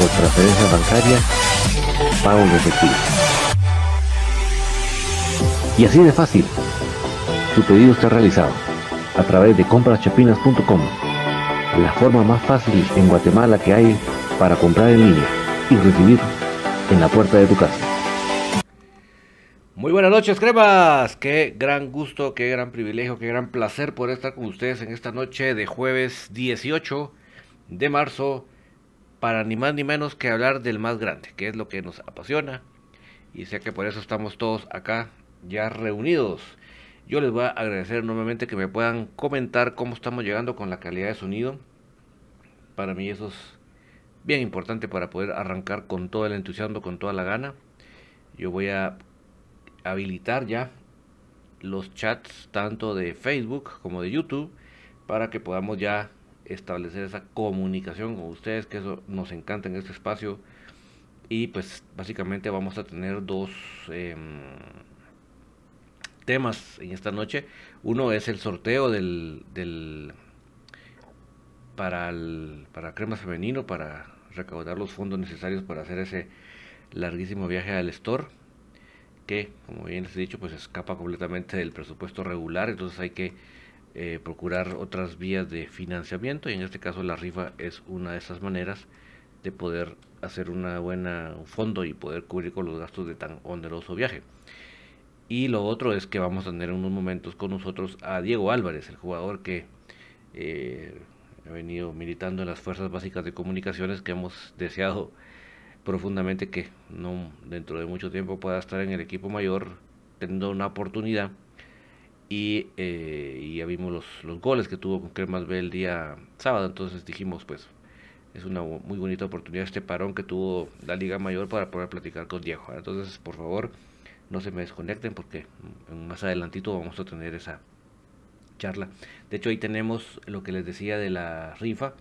por transferencia bancaria, pago de efectivo. Y así de fácil, tu pedido está realizado a través de compraschapinas.com, la forma más fácil en Guatemala que hay para comprar en línea y recibir en la puerta de tu casa. Muy buenas noches, cremas. Qué gran gusto, qué gran privilegio, qué gran placer poder estar con ustedes en esta noche de jueves 18 de marzo para ni más ni menos que hablar del más grande, que es lo que nos apasiona. Y sé que por eso estamos todos acá ya reunidos. Yo les voy a agradecer nuevamente que me puedan comentar cómo estamos llegando con la calidad de sonido. Para mí eso es bien importante para poder arrancar con todo el entusiasmo, con toda la gana. Yo voy a habilitar ya los chats tanto de Facebook como de YouTube para que podamos ya establecer esa comunicación con ustedes, que eso nos encanta en este espacio. Y pues básicamente vamos a tener dos em, temas en esta noche. Uno es el sorteo del, para, el, para crema femenino, para recaudar los fondos necesarios para hacer ese larguísimo viaje al store que como bien les he dicho pues escapa completamente del presupuesto regular entonces hay que eh, procurar otras vías de financiamiento y en este caso la rifa es una de esas maneras de poder hacer una buena fondo y poder cubrir con los gastos de tan oneroso viaje. Y lo otro es que vamos a tener en unos momentos con nosotros a Diego Álvarez, el jugador que eh, ha venido militando en las fuerzas básicas de comunicaciones que hemos deseado profundamente que no dentro de mucho tiempo pueda estar en el equipo mayor teniendo una oportunidad y, eh, ya vimos los, los, goles que tuvo con Cremas B el día sábado, entonces dijimos pues es una muy bonita oportunidad este parón que tuvo la Liga Mayor para poder platicar con Diego. Entonces, por favor, no se me desconecten porque más adelantito vamos a tener esa charla. De hecho, ahí tenemos lo que les decía de la rifa.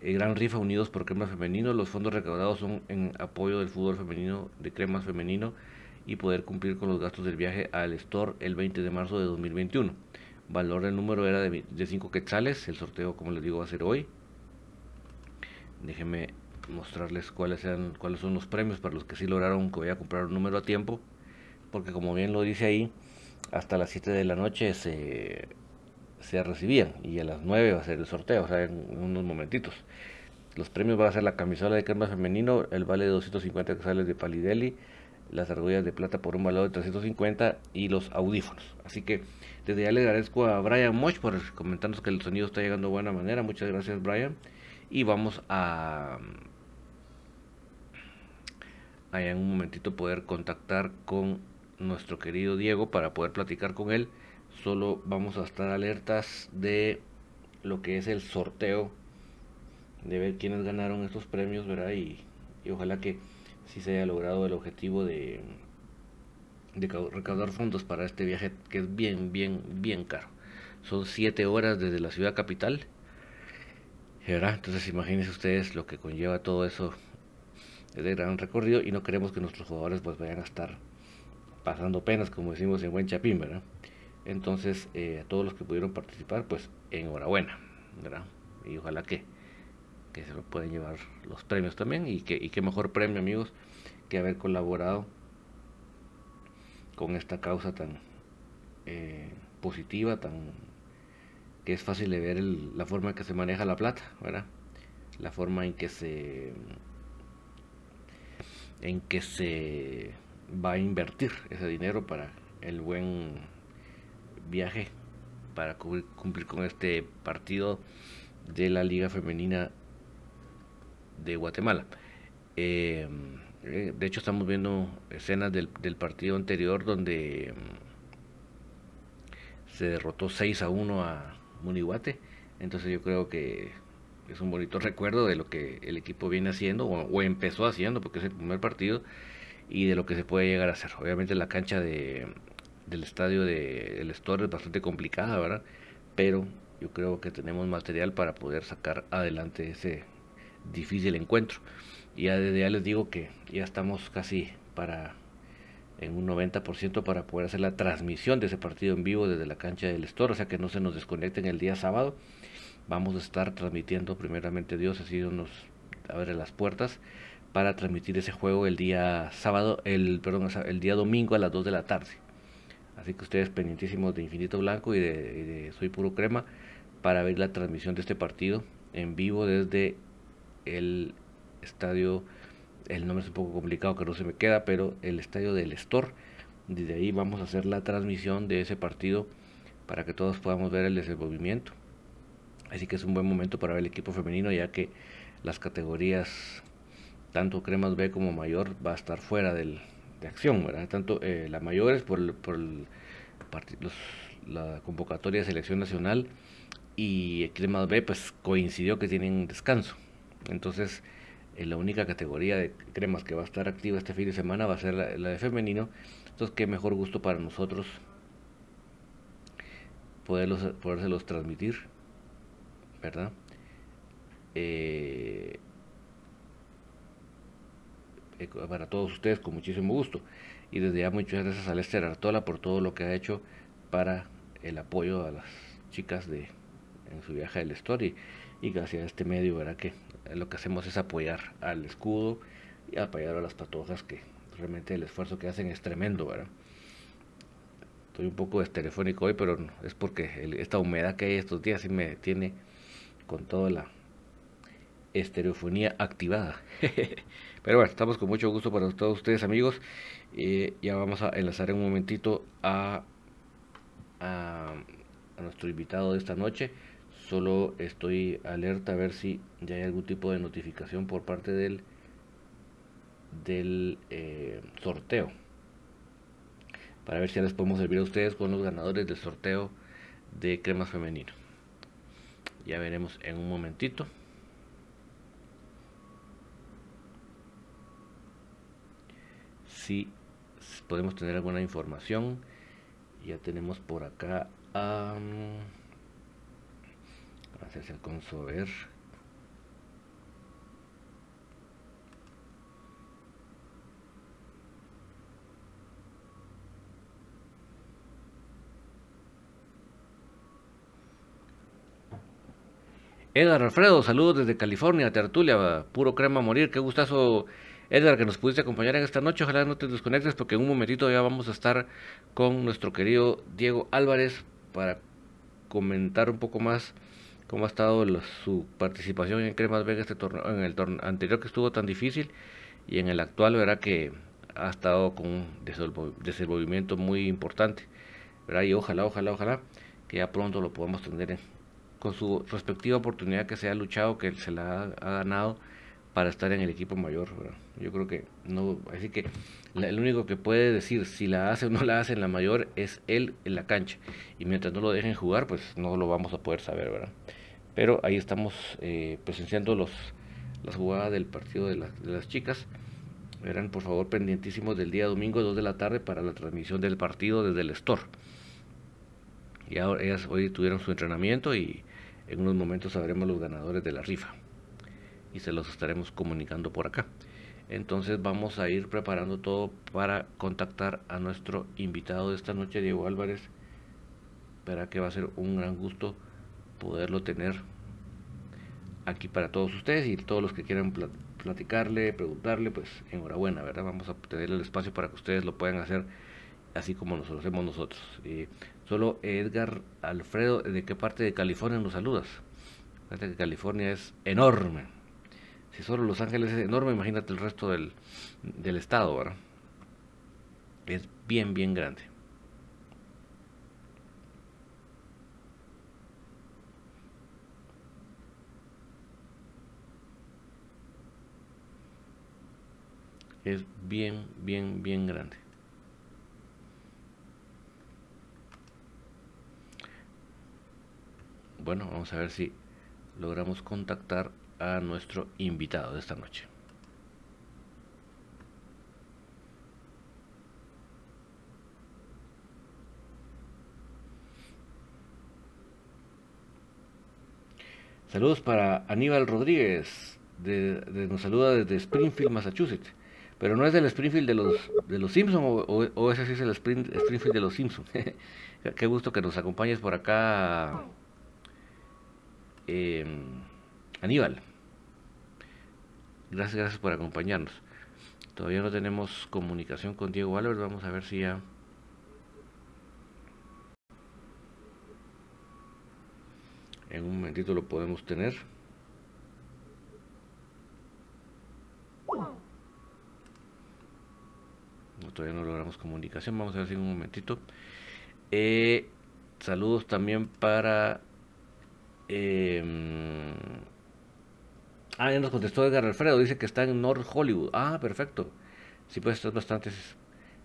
El Gran Rifa Unidos por Cremas Femenino. Los fondos recaudados son en apoyo del fútbol femenino, de Cremas Femenino y poder cumplir con los gastos del viaje al store el 20 de marzo de 2021. Valor del número era de 5 quetzales, el sorteo como les digo va a ser hoy. Déjenme mostrarles cuáles, sean, cuáles son los premios para los que sí lograron que voy a comprar un número a tiempo, porque como bien lo dice ahí, hasta las 7 de la noche se, se recibían y a las 9 va a ser el sorteo, o sea, en, unos momentitos. Los premios van a ser la camisola de crema femenino, el vale de 250 quetzales de Palideli, las argollas de plata por un valor de 350 y los audífonos. Así que desde ya le agradezco a Brian Moch por comentarnos que el sonido está llegando de buena manera. Muchas gracias Brian. Y vamos a, a en un momentito poder contactar con nuestro querido Diego para poder platicar con él. Solo vamos a estar alertas de lo que es el sorteo, de ver quiénes ganaron estos premios, ¿verdad? y ojalá que si se haya logrado el objetivo de, recaudar fondos para este viaje que es bien, bien, bien caro. Son siete horas desde la ciudad capital ¿verdad? Entonces imagínense ustedes lo que conlleva todo eso de gran recorrido y no queremos que nuestros jugadores pues vayan a estar pasando penas como decimos en buen chapín. Entonces eh, a todos los que pudieron participar pues enhorabuena, ¿verdad? Y ojalá que, que se lo puedan llevar los premios también y que, y qué mejor premio amigos que haber colaborado con esta causa tan eh, positiva, tan que es fácil de ver la forma en que se maneja la plata, ¿verdad? La forma en que se en que se va a invertir ese dinero para el buen viaje para cumplir con este partido de la Liga Femenina de Guatemala. Eh, eh, de hecho, estamos viendo escenas del, del partido anterior donde mm, se derrotó 6 a 1 a Munihuate. Entonces yo creo que es un bonito recuerdo de lo que el equipo viene haciendo o, empezó haciendo porque es el primer partido y de lo que se puede llegar a hacer. Obviamente la cancha de, del estadio de El Store es bastante complicada, ¿verdad? Pero yo creo que tenemos material para poder sacar adelante ese difícil encuentro. Y ya ya les digo que ya estamos casi para en un 90% para poder hacer la transmisión de ese partido en vivo desde la cancha del Store, o sea que no se nos desconecten el día sábado. Vamos a estar transmitiendo primeramente Dios, así nos abre las puertas para transmitir ese juego el día sábado, el perdón, el día domingo a las 2 de la tarde. Así que ustedes pendientísimos de Infinito Blanco y de Soy Puro Crema para ver la transmisión de este partido en vivo desde el estadio el nombre es un poco complicado que no se me queda, pero el estadio del Store. Desde ahí vamos a hacer la transmisión de ese partido para que todos podamos ver el desenvolvimiento. Así que es un buen momento para ver el equipo femenino, ya que las categorías, tanto Cremas B como Mayor, va a estar fuera del, de acción. Tanto eh, la Mayor es por, por la convocatoria de selección nacional y Cremas B, pues coincidió que tienen descanso. Entonces, la única categoría de cremas que va a estar activa este fin de semana va a ser la, de femenino. Entonces, qué mejor gusto para nosotros poderlos, podérselos transmitir, ¿verdad? Eh, eh, para todos ustedes con muchísimo gusto. Y desde ya muchas gracias a Lester Artola por todo lo que ha hecho para el apoyo a las chicas de en su viaje del Story y gracias a este medio, ¿verdad? Que lo que hacemos es apoyar al escudo y apoyar a las patojas que realmente el esfuerzo que hacen es tremendo, ¿verdad? Estoy un poco estereofónico hoy, pero es porque esta humedad que hay estos días sí me tiene con toda la estereofonía activada. pero bueno, estamos con mucho gusto para todos ustedes amigos. y ya vamos a enlazar en un momentito a nuestro invitado de esta noche solo estoy alerta a ver si ya hay algún tipo de notificación por parte del del eh, sorteo. Para ver si ya les podemos servir a ustedes con los ganadores del sorteo de cremas femenino. Ya veremos en un momentito. Si podemos tener alguna información ya tenemos por acá si alcanzo a ver. Edgar Alfredo, saludos desde California, Tertulia, puro crema a morir. Qué gustazo, Edgar, que nos pudiste acompañar en esta noche. Ojalá no te desconectes porque en un momentito ya vamos a estar con nuestro querido Diego Álvarez para comentar un poco más cómo ha estado su participación en Cremas Vega este torneo, en el torneo anterior que estuvo tan difícil y en el actual verá que ha estado con un desenvolvimiento muy importante ¿verdad? y ojalá, ojalá, ojalá que ya pronto lo podamos tener con su respectiva oportunidad que se ha luchado, que se la ha, ganado para estar en el equipo mayor. Yo creo que no, así que el único que puede decir si la hace o no la hace en la mayor es él en la cancha. Y mientras no lo dejen jugar, pues no lo vamos a poder saber, ¿verdad? Pero ahí estamos eh, presenciando los, las jugadas del partido de, las chicas. Verán por favor pendientísimos del día domingo 2 de la tarde para la transmisión del partido desde el Store. Y ahora ellas hoy tuvieron su entrenamiento y En unos momentos sabremos los ganadores de la rifa y se los estaremos comunicando por acá. Entonces vamos a ir preparando todo para contactar a nuestro invitado de esta noche, Diego Álvarez, para que va a ser un gran gusto poderlo tener aquí para todos ustedes y todos los que quieran platicarle, preguntarle, pues enhorabuena, ¿verdad? Vamos a tener el espacio para que ustedes lo puedan hacer así como nos lo hacemos nosotros. Solo Edgar Alfredo, ¿de qué parte de California nos saludas? Fíjate que California es enorme. Si solo Los Ángeles es enorme, imagínate el resto del, del estado, ¿verdad? Es bien, bien grande. Es bien, bien, bien grande. Bueno, vamos a ver si logramos contactar a nuestro invitado de esta noche. Saludos para Aníbal Rodríguez, de, nos saluda desde Springfield, Massachusetts. Pero no es del Springfield de los, de los Simpsons o, ese sí es el Springfield de los Simpsons. Qué gusto que nos acompañes por acá, eh, Aníbal. Gracias, gracias por acompañarnos. Todavía no tenemos comunicación con Diego Álvarez. Vamos a ver si ya. En un momentito lo podemos tener. Todavía no logramos comunicación. Vamos a ver si en un momentito. Eh, saludos también para. Eh, ah, ya nos contestó Edgar Alfredo. Dice que está en North Hollywood. Ah, perfecto. Sí, pues estás bastante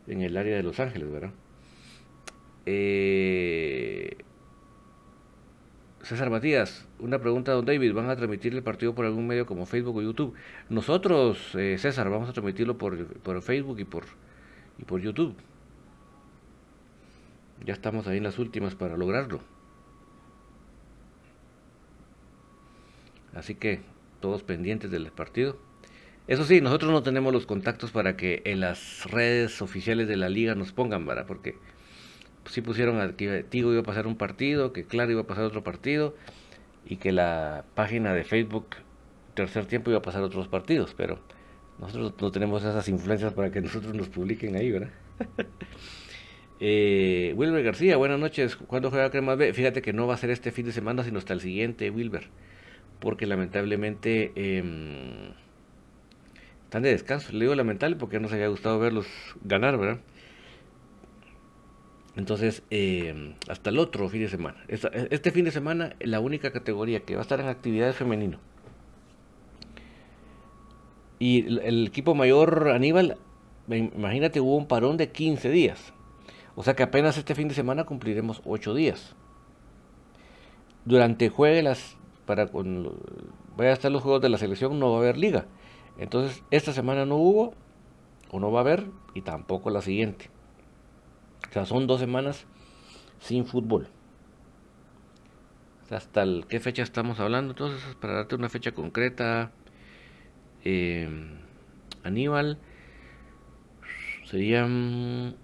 en el área de Los Ángeles, ¿verdad? Eh, César Matías, una pregunta, don David, ¿van a transmitir el partido por algún medio como Facebook o YouTube? Nosotros, eh, César, vamos a transmitirlo por, por Facebook y por, y por YouTube. Ya estamos ahí en las últimas para lograrlo. Así que todos pendientes del partido. Eso sí, nosotros no tenemos los contactos para que en las redes oficiales de la liga nos pongan, ¿verdad? Porque sí pusieron que Tigo iba a pasar un partido, que Claro iba a pasar otro partido y que la página de Facebook tercer tiempo iba a pasar otros partidos, pero nosotros no tenemos esas influencias para que nosotros nos publiquen ahí, ¿verdad? eh, Wilber García, buenas noches. ¿Cuándo juega Crema B? Fíjate que no va a ser este fin de semana, sino hasta el siguiente, Wilber. Porque lamentablemente eh, están de descanso. Le digo lamentable porque no nos había gustado verlos ganar, ¿verdad? Entonces, em, hasta el otro fin de semana. Este fin de semana, la única categoría que va a estar en actividad es femenino. Y el, equipo mayor Aníbal, imagínate, hubo un parón de 15 días. O sea que apenas este fin de semana cumpliremos 8 días. Durante jueves, para cuando vaya a estar los juegos de la selección, no va a haber liga. Entonces, esta semana no hubo, o no va a haber, y tampoco la siguiente. O sea, son dos semanas sin fútbol. hasta el, qué fecha estamos hablando. Entonces, para darte una fecha concreta, eh, Aníbal serían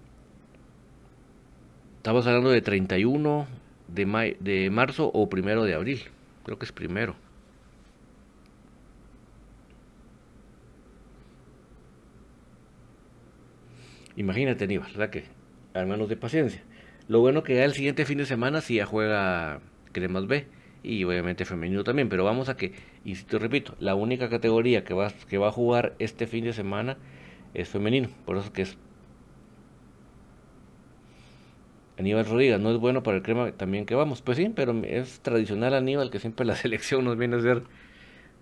estamos hablando de 31 de, de marzo o primero de abril creo que es primero. Imagínate Aníbal ¿verdad que hermanos de paciencia. Lo bueno que ya el siguiente fin de semana si ya juega Cremas B y obviamente femenino también, pero vamos a que, y te repito, la única categoría que va, que va a jugar este fin de semana es femenino, por eso que es Aníbal Rodríguez, no es bueno para el crema también que vamos, pues sí, pero es tradicional Aníbal que siempre la selección nos viene a hacer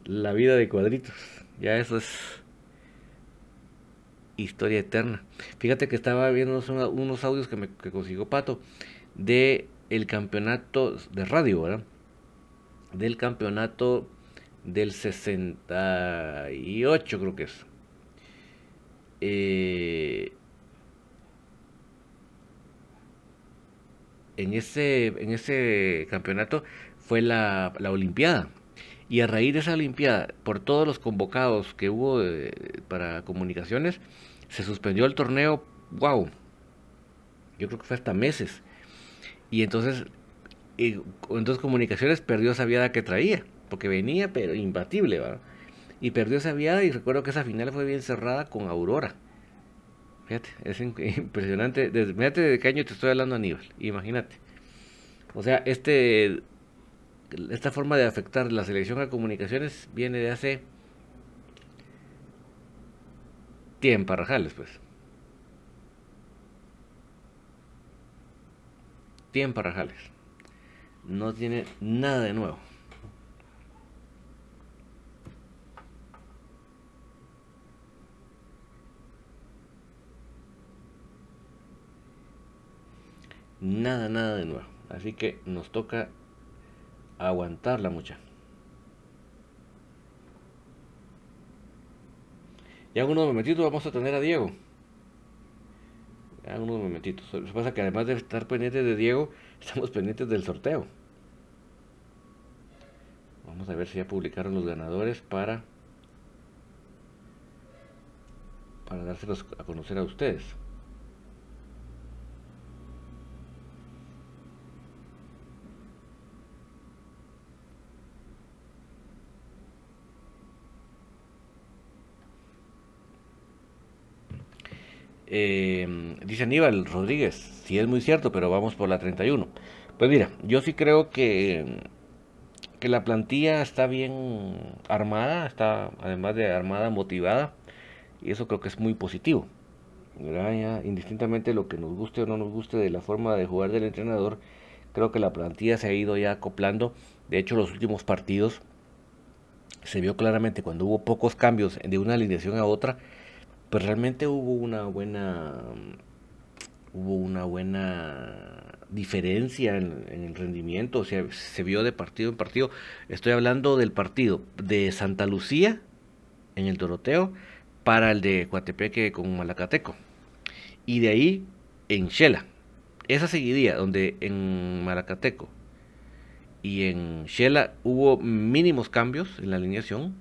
la vida de cuadritos, ya eso es historia eterna. Fíjate que estaba viendo unos, audios que me consiguió Pato de el campeonato de radio, ¿verdad? Del campeonato del 68, creo que es. Eh, en, ese, en ese campeonato fue la, la Olimpiada. Y a raíz de esa Olimpiada, por todos los convocados que hubo eh, para comunicaciones, se suspendió el torneo, wow, yo creo que fue hasta meses. Y entonces, entonces comunicaciones perdió esa viada que traía, porque venía, pero imbatible, ¿verdad? Y perdió esa viada y recuerdo que esa final fue bien cerrada con Aurora. Fíjate, es impresionante. Desde, de qué año te estoy hablando, Aníbal. Imagínate. O sea, este esta forma de afectar la selección a comunicaciones viene de hace tiempo, Rajales, pues. Tiempo, Rajales. No tiene nada de nuevo. Nada, nada de nuevo. Así que nos toca aguantarla mucha. Ya unos momentitos vamos a tener a Diego. Ya unos momentitos. Lo que pasa que además de estar pendientes de Diego, estamos pendientes del sorteo. Vamos a ver si ya publicaron los ganadores para para dárselos a conocer a ustedes. Eh, dice Aníbal Rodríguez, sí es muy cierto, pero vamos por la 31. Pues mira, yo sí creo que, que la plantilla está bien armada, está además de armada, motivada, y eso creo que es muy positivo. indistintamente lo que nos guste o no nos guste de la forma de jugar del entrenador, creo que la plantilla se ha ido ya acoplando. De hecho, los últimos partidos se vio claramente cuando hubo pocos cambios de una alineación a otra, pues realmente hubo una buena hubo una buena diferencia en, el rendimiento, o sea, se vio de partido en partido. Estoy hablando del partido de Santa Lucía en el Doroteo para el de Coatepeque con Malacateco. Y de ahí en Shela. Esa seguidía donde en Malacateco y en Shela hubo mínimos cambios en la alineación,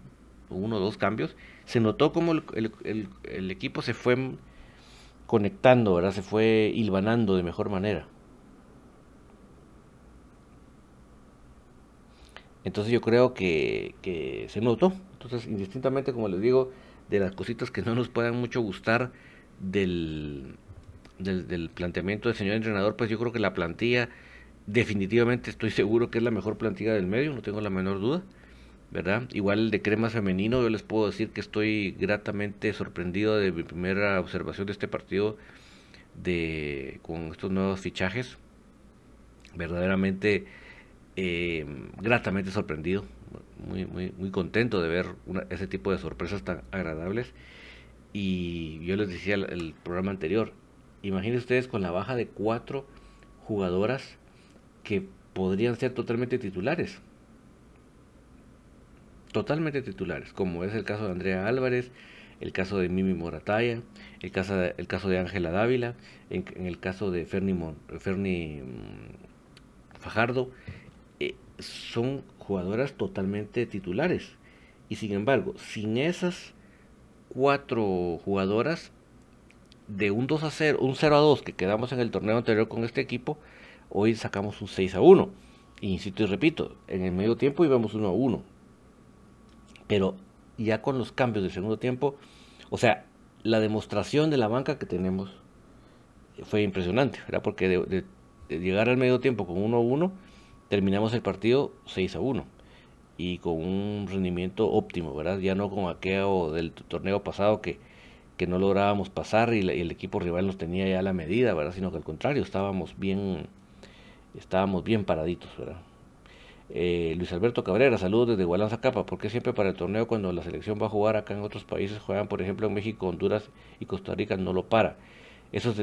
uno o dos cambios, se notó como el, equipo se fue conectando, ¿verdad? Se fue hilvanando de mejor manera. Entonces yo creo que, se notó. Entonces, indistintamente, como les digo, de las cositas que no nos puedan mucho gustar del, del, del, planteamiento del señor entrenador, pues yo creo que la plantilla, definitivamente estoy seguro que es la mejor plantilla del medio, no tengo la menor duda. ¿verdad? Igual el de crema femenino, yo les puedo decir que estoy gratamente sorprendido de mi primera observación de este partido de con estos nuevos fichajes. Verdaderamente eh, gratamente sorprendido, muy, muy, muy contento de ver ese tipo de sorpresas tan agradables. Y yo les decía el, el programa anterior, imagínense ustedes con la baja de cuatro jugadoras que podrían ser totalmente titulares totalmente titulares, como es el caso de Andrea Álvarez, el caso de Mimi Morataya, el caso de, el caso de Ángela Dávila, en, el caso de Ferni, mm, Fajardo, son jugadoras totalmente titulares. Y sin embargo, sin esas cuatro jugadoras, de un 2 a 0, un 0 a 2 que quedamos en el torneo anterior con este equipo, hoy sacamos un 6 a 1. insisto y repito, en el medio tiempo íbamos 1 a 1 pero ya con los cambios del segundo tiempo, o sea, la demostración de la banca que tenemos fue impresionante, ¿verdad? Porque de, llegar al medio tiempo con 1-1, terminamos el partido 6-1 y con un rendimiento óptimo, ¿verdad? Ya no como aquello del torneo pasado que, que no lográbamos pasar y, el equipo rival nos tenía ya la medida, ¿verdad? Sino que al contrario, estábamos bien, estábamos bien paraditos, ¿verdad? Eh, Luis Alberto Cabrera, saludos desde Gualanza Capa. porque siempre para el torneo cuando la selección va a jugar acá en otros países juegan, por ejemplo, en México, Honduras y Costa Rica no lo para? Eso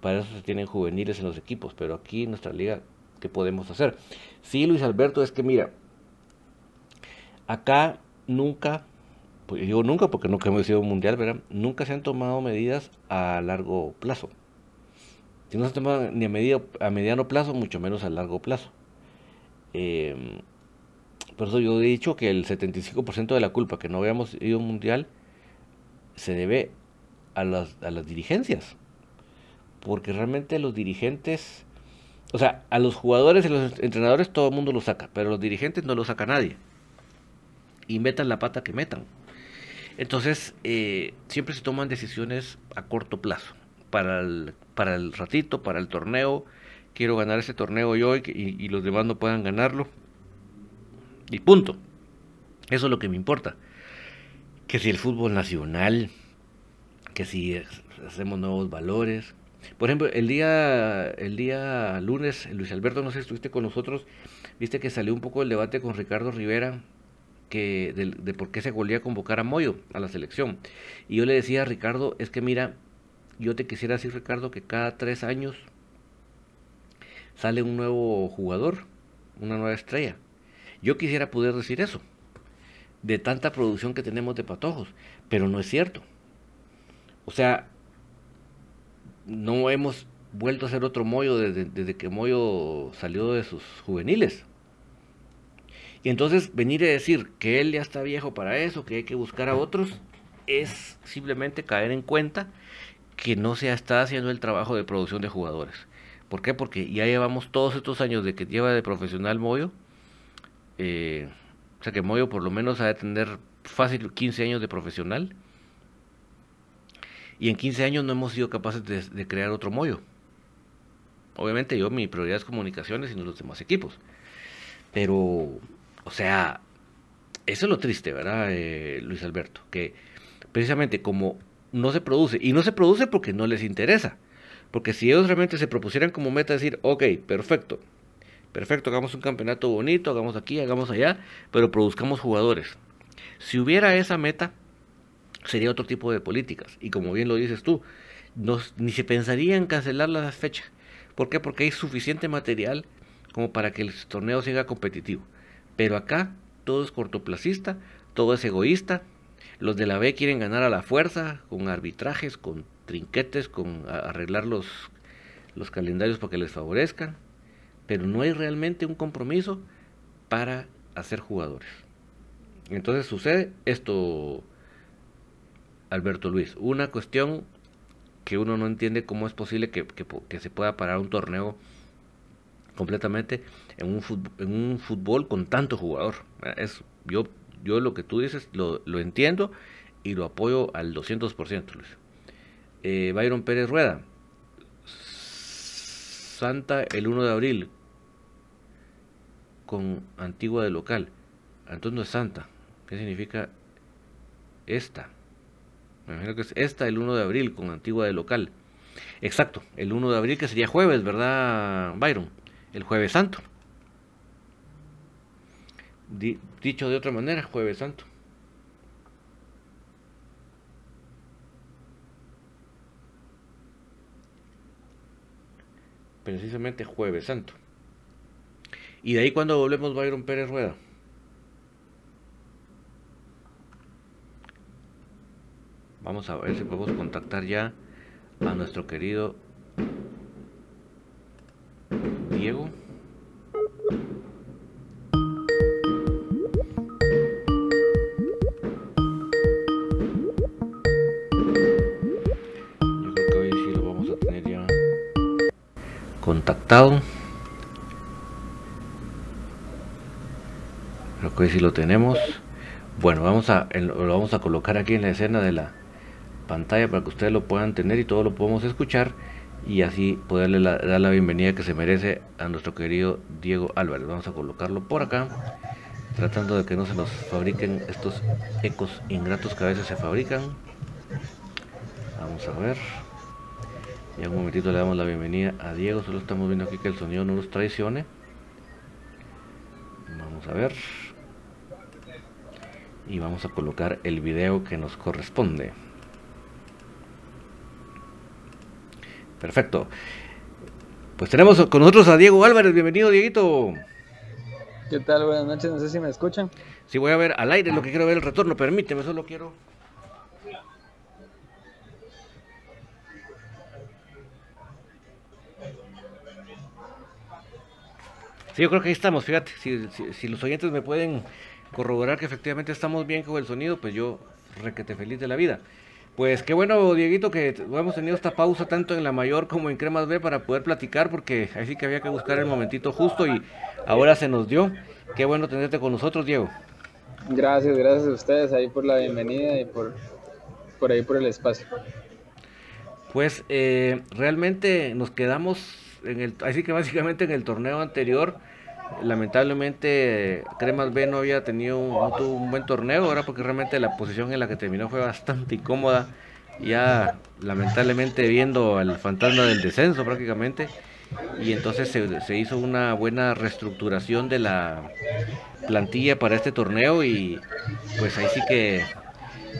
para eso se tienen juveniles en los equipos, pero aquí en nuestra liga, ¿qué podemos hacer? Sí, Luis Alberto, es que mira, acá nunca, pues digo nunca porque nunca hemos sido un mundial, ¿verdad? Nunca se han tomado medidas a largo plazo. Si no se toman ni a, a mediano plazo, mucho menos a largo plazo. Eh, por eso yo he dicho que el 75% de la culpa que no habíamos ido mundial se debe a las, a las dirigencias. Porque realmente los dirigentes, o sea, a los jugadores y los entrenadores todo el mundo lo saca, pero los dirigentes no lo saca nadie. Y metan la pata que metan. Entonces, eh, siempre se toman decisiones a corto plazo, para el, para el ratito, para el torneo. Quiero ganar ese torneo yo y los demás no puedan ganarlo. Y punto. Eso es lo que me importa. Que si el fútbol nacional, que si hacemos nuevos valores. Por ejemplo, el día, el día lunes, Luis Alberto, no sé si estuviste con nosotros, viste que salió un poco el debate con Ricardo Rivera que de, de, por qué se volvía convocar a Moyo a la selección. Y yo le decía a Ricardo, es que mira, yo te quisiera decir, Ricardo, que cada tres años sale un nuevo jugador, una nueva estrella. Yo quisiera poder decir eso, de tanta producción que tenemos de patojos, pero no es cierto. O sea, no hemos vuelto a hacer otro Moyo desde, desde que Moyo salió de sus juveniles. Y entonces venir a decir que él ya está viejo para eso, que hay que buscar a otros, es simplemente caer en cuenta que no se está haciendo el trabajo de producción de jugadores. ¿Por qué? Porque ya llevamos todos estos años de que lleva de profesional Moyo. Eh, o sea que Moyo por lo menos ha de tener fácil 15 años de profesional. Y en 15 años no hemos sido capaces de, crear otro Moyo. Obviamente yo mi prioridad es comunicaciones y no los demás equipos. Pero o sea, eso es lo triste, ¿verdad, eh, Luis Alberto? Que precisamente como no se produce, y no se produce porque no les interesa, porque si ellos realmente se propusieran como meta decir, ok, perfecto, perfecto, hagamos un campeonato bonito, hagamos aquí, hagamos allá, pero produzcamos jugadores. Si hubiera esa meta, sería otro tipo de políticas, y como bien lo dices tú, ni se pensaría en cancelar las fechas. ¿Por qué? Porque hay suficiente material como para que el torneo siga competitivo. Pero acá todo es cortoplacista, todo es egoísta. Los de la B quieren ganar a la fuerza, con arbitrajes, con trinquetes, con arreglar los, los calendarios para que les favorezcan. Pero no hay realmente un compromiso para hacer jugadores. Entonces sucede esto, Alberto Luis, una cuestión que uno no entiende cómo es posible que, se pueda parar un torneo completamente en un fútbol, con tanto jugador. Es, yo, yo lo que tú dices lo, entiendo y lo apoyo al 200%, Luis. Eh, Byron Pérez Rueda. Santa el 1 de abril con Antigua de local. Es Santa. ¿Qué significa esta? Me imagino que es esta el 1 de abril con Antigua de local. Exacto, el 1 de abril que sería jueves, ¿verdad, Byron? el jueves santo. dicho de otra manera, jueves santo. Precisamente jueves santo. Y de ahí cuando volvemos Byron Pérez Rueda. Vamos a ver si podemos contactar ya a nuestro querido Diego. Yo creo que hoy sí lo vamos a tener ya contactado. Creo que hoy sí lo tenemos. Bueno, vamos a lo vamos a colocar aquí en la escena de la pantalla para que ustedes lo puedan tener y todo lo podemos escuchar y así poderle dar la bienvenida que se merece a nuestro querido Diego Álvarez. Vamos a colocarlo por acá, tratando de que no se nos fabriquen estos ecos ingratos que a veces se fabrican. Vamos a ver. Y en un momentito le damos la bienvenida a Diego, solo estamos viendo aquí que el sonido no nos traicione. Vamos a ver. Y vamos a colocar el video que nos corresponde. Perfecto. Pues tenemos con nosotros a Diego Álvarez. Bienvenido, Dieguito. ¿Qué tal? Buenas noches. No sé si me escuchan. Sí, voy a ver al aire lo que quiero ver el retorno. Permíteme, solo quiero. Sí, yo creo que ahí estamos, fíjate, si, si, los oyentes me pueden corroborar que efectivamente estamos bien con el sonido, pues yo requete feliz de la vida. Pues qué bueno, Dieguito, que hemos tenido esta pausa tanto en la mayor como en Cremas B para poder platicar, porque ahí sí que había que buscar el momentito justo y ahora se nos dio. Qué bueno tenerte con nosotros, Diego. Gracias, gracias a ustedes ahí por la bienvenida y por, por ahí por el espacio. Pues eh, realmente nos quedamos en el, así que básicamente en el torneo anterior, lamentablemente Cremas B no había tenido un, buen torneo, ahora porque realmente la posición en la que terminó fue bastante incómoda, ya lamentablemente viendo al fantasma del descenso prácticamente, y entonces se, hizo una buena reestructuración de la plantilla para este torneo y pues ahí sí que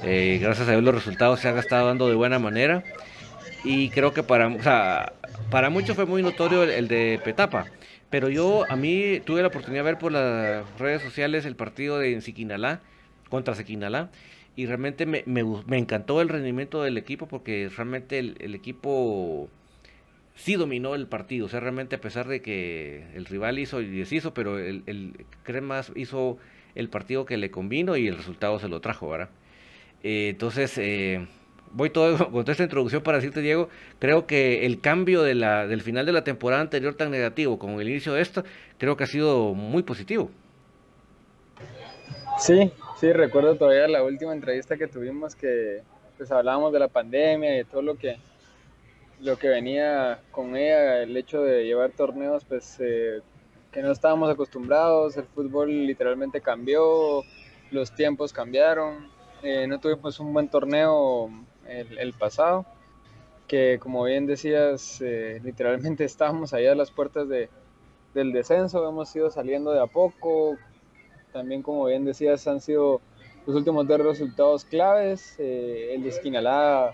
eh, gracias a Dios los resultados se han estado dando de buena manera. Y creo que para, para muchos fue muy notorio el, de Petapa. Pero yo, a mí, tuve la oportunidad de ver por las redes sociales el partido de Siquinalá contra Siquinalá. Y realmente me, encantó el rendimiento del equipo porque realmente el, equipo sí dominó el partido. O sea, realmente a pesar de que el rival hizo y deshizo, pero el, el Cremas hizo el partido que le convino y el resultado se lo trajo, ¿verdad? Eh, entonces, eh, voy todo con toda esta introducción para decirte, Diego, creo que el cambio de la, del final de la temporada anterior tan negativo como el inicio de esta, creo que ha sido muy positivo. Sí, sí, recuerdo todavía la última entrevista que tuvimos que pues hablábamos de la pandemia y de todo lo que lo que venía con ella, el hecho de llevar torneos pues eh, que no estábamos acostumbrados, el fútbol literalmente cambió, los tiempos cambiaron, eh, no tuvimos un buen torneo el, pasado, que como bien decías, eh, literalmente estábamos ahí a las puertas de, del descenso, hemos ido saliendo de a poco, también como bien decías han sido los últimos dos resultados claves, eh, el de Esquinalá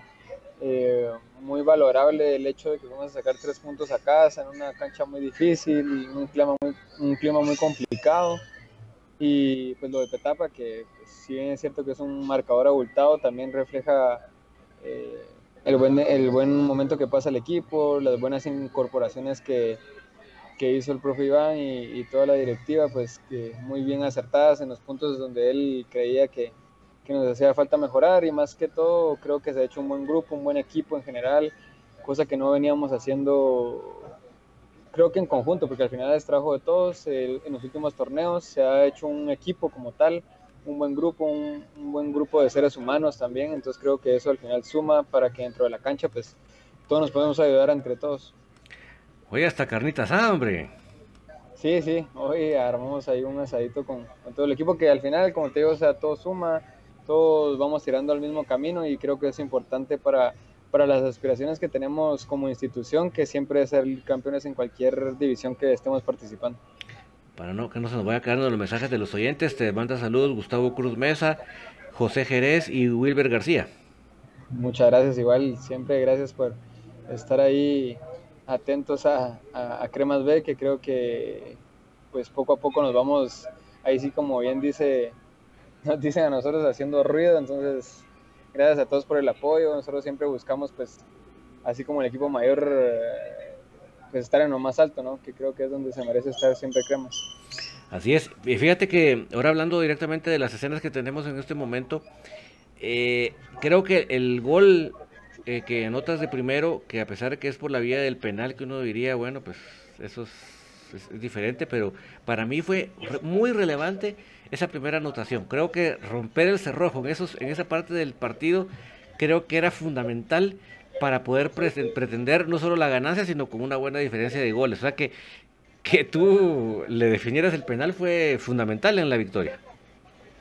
eh, muy valorable el hecho de que vamos a sacar tres puntos a casa en una cancha muy difícil, un clima muy, un clima muy complicado. Y pues lo de Petapa, que pues, si bien es cierto que es un marcador abultado, también refleja el, buen, el buen momento que pasa el equipo, las buenas incorporaciones que, que hizo el profe Iván y, toda la directiva, pues que muy bien acertadas en los puntos donde él creía que, que, nos hacía falta mejorar y más que todo creo que se ha hecho un buen grupo, un buen equipo en general, cosa que no veníamos haciendo creo que en conjunto, porque al final es trabajo de todos, en los últimos torneos se ha hecho un equipo como tal, un buen grupo, un, buen grupo de seres humanos también, entonces creo que eso al final suma para que dentro de la cancha pues todos nos podemos ayudar entre todos. Oye, hasta carnitas hombre. Sí, sí, hoy armamos ahí un asadito con, todo el equipo que al final, como te digo, o sea, todo suma, todos vamos tirando al mismo camino y creo que es importante para, para las aspiraciones que tenemos como institución, que siempre es ser campeones en cualquier división que estemos participando para no que no se nos vaya quedando los mensajes de los oyentes, te manda saludos Gustavo Cruz Mesa, José Jerez y Wilber García. Muchas gracias, igual siempre gracias por estar ahí atentos a, a, Cremas B, que creo que pues poco a poco nos vamos, ahí sí como bien dice, nos dicen a nosotros haciendo ruido, entonces gracias a todos por el apoyo, nosotros siempre buscamos pues así como el equipo mayor pues estar en lo más alto, ¿no? Que creo que es donde se merece estar siempre Cremas. Así es. Y fíjate que ahora hablando directamente de las escenas que tenemos en este momento, eh, creo que el gol eh, que anotas de primero, que a pesar de que es por la vía del penal, que uno diría, bueno, pues eso es, diferente, pero para mí fue muy relevante esa primera anotación. Creo que romper el cerrojo en, esos, en esa parte del partido, creo que era fundamental para poder pretender no solo la ganancia, sino con una buena diferencia de goles. O sea que, que tú le definieras el penal fue fundamental en la victoria.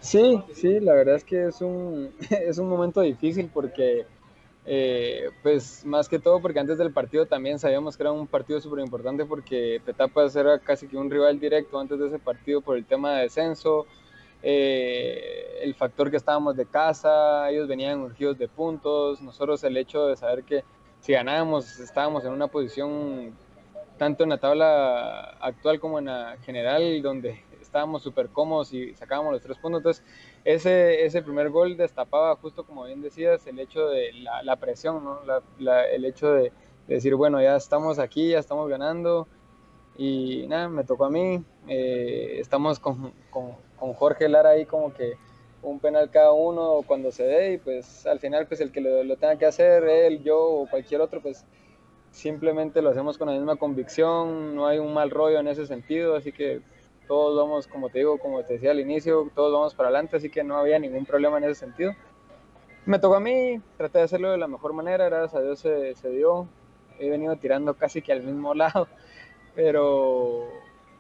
Sí, sí, la verdad es que es un, es un momento difícil porque, eh, pues más que todo porque antes del partido también sabíamos que era un partido súper importante porque Petapas era casi que un rival directo antes de ese partido por el tema de descenso, eh, el factor que estábamos de casa, ellos venían urgidos de puntos, nosotros el hecho de saber que si ganábamos estábamos en una posición tanto en la tabla actual como en la general donde estábamos súper cómodos y sacábamos los tres puntos. Entonces, ese, ese primer gol destapaba, justo como bien decías, el hecho de la, presión, ¿no? el hecho de, decir, bueno, ya estamos aquí, ya estamos ganando, Y nada, me tocó a mí. Eh, estamos con, con, con, Jorge Lara ahí como que un penal cada uno cuando se dé y pues al final pues el que lo, lo tenga que hacer, él, yo o cualquier otro, pues simplemente lo hacemos con la misma convicción, no hay un mal rollo en ese sentido, así que todos vamos, como te digo, como te decía al inicio, todos vamos para adelante, así que no había ningún problema en ese sentido. Me tocó a mí, traté de hacerlo de la mejor manera, gracias a Dios se, se dio. He venido tirando casi que al mismo lado, pero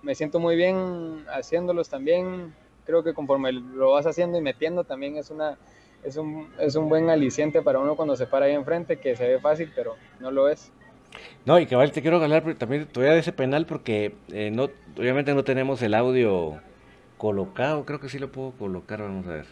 me siento muy bien haciéndolos también. Creo que conforme lo vas haciendo y metiendo también es una es un, es un buen aliciente para uno cuando se para ahí enfrente, que se ve fácil, pero no lo es. No, y cabal, te quiero hablar también todavía de ese penal porque eh, no, obviamente no tenemos el audio colocado, creo que sí lo puedo colocar, vamos a ver.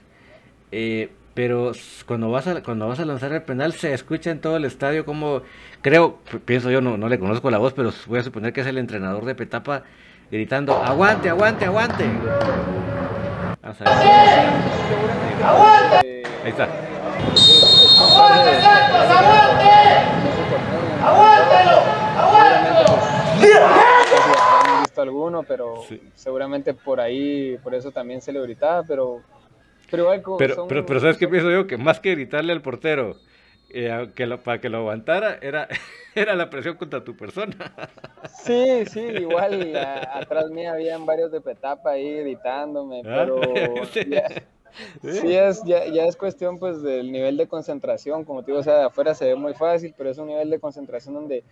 Eh, pero cuando vas a cuando vas a lanzar el penal se escucha en todo el estadio como creo pienso yo no no le conozco la voz pero voy a suponer que es el entrenador de Petapa gritando aguante aguante aguante vamos a ver. aguante ahí está. Aguante aguántelo aguántelo visto alguno pero Sí. seguramente por ahí por eso también se le gritaba pero pero igual como pero son- pero pero sabes qué pienso yo que más que gritarle al portero eh, que lo- para que lo aguantara era era la presión contra tu persona. Sí, sí, igual a- atrás mía habían varios de Petapa ahí gritándome, Ah, pero sí. ya, sí. es, ya, ya es cuestión pues del nivel de concentración, como te digo, o sea, de afuera se ve muy fácil, pero es un nivel de concentración donde,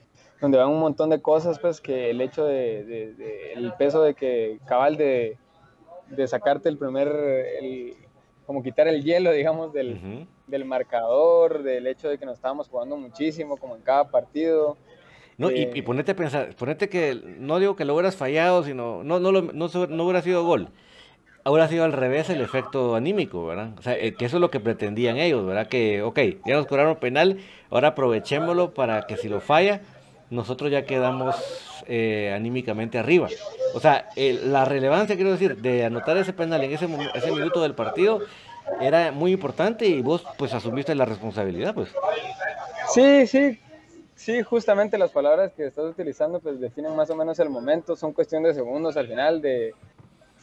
donde van un montón de cosas, pues que el hecho de, de- de- el peso de que cabal de, de sacarte el primer, el, como quitar el hielo, digamos, del, del marcador, del hecho de que nos estábamos jugando muchísimo, como en cada partido. No, y, Eh, y ponete a pensar, ponete que, no digo que lo hubieras fallado, sino, no, no, lo- no, no hubiera sido gol. Hubiera sido al revés el efecto anímico, ¿verdad? O sea, eh, que eso es lo que pretendían ellos, ¿verdad? Que, ok, ya nos cobraron penal, ahora aprovechémoslo para que si lo falla, nosotros ya quedamos eh, anímicamente arriba. O sea, el- la relevancia, quiero decir, de anotar ese penal en ese, ese minuto del partido era muy importante y vos pues asumiste la responsabilidad, pues. Sí, sí, sí, justamente las palabras que estás utilizando pues definen más o menos el momento, son cuestión de segundos al final de,